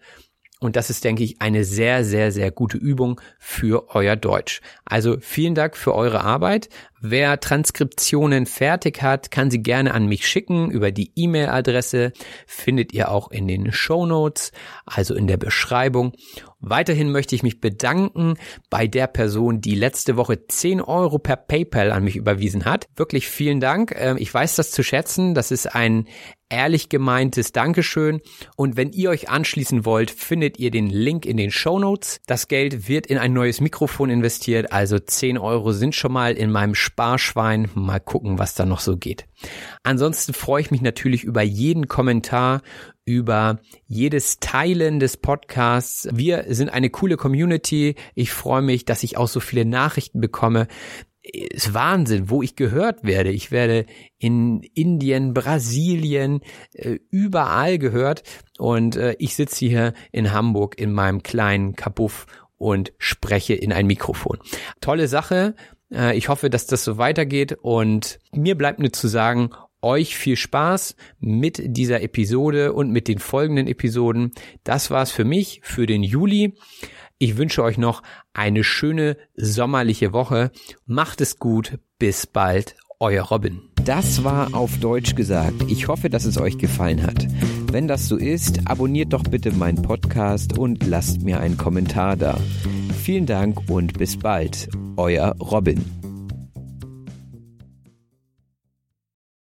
Und das ist, denke ich, eine sehr, sehr, sehr gute Übung für euer Deutsch. Also vielen Dank für eure Arbeit. Wer Transkriptionen fertig hat, kann sie gerne an mich schicken über die E-Mail-Adresse. Findet ihr auch in den Show Notes, also in der Beschreibung. Weiterhin möchte ich mich bedanken bei der Person, die letzte Woche 10 Euro per PayPal an mich überwiesen hat. Wirklich vielen Dank. Ähm, ich weiß das zu schätzen. Das ist ein ehrlich gemeintes Dankeschön. Und wenn ihr euch anschließen wollt, findet ihr den Link in den Show Notes. Das Geld wird in ein neues Mikrofon investiert, also 10 Euro sind schon mal in meinem Sparschwein. Mal gucken, was da noch so geht. Ansonsten freue ich mich natürlich über jeden Kommentar, über jedes Teilen des Podcasts. Wir sind eine coole Community. Ich freue mich, dass ich auch so viele Nachrichten bekomme ist Wahnsinn, wo ich gehört werde. Ich werde in Indien, Brasilien, äh, überall gehört. Und äh, ich sitze hier in Hamburg in meinem kleinen Kabuff und spreche in ein Mikrofon. Tolle Sache. Äh, ich hoffe, dass das so weitergeht. Und mir bleibt nur zu sagen, euch viel Spaß mit dieser Episode und mit den folgenden Episoden. Das war's für mich für den Juli. Ich wünsche euch noch eine schöne sommerliche Woche. Macht es gut. Bis bald. Euer Robin. Das war auf Deutsch gesagt. Ich hoffe, dass es euch gefallen hat. Wenn das so ist, abonniert doch bitte meinen Podcast und lasst mir einen Kommentar da. Vielen Dank und bis bald. Euer Robin.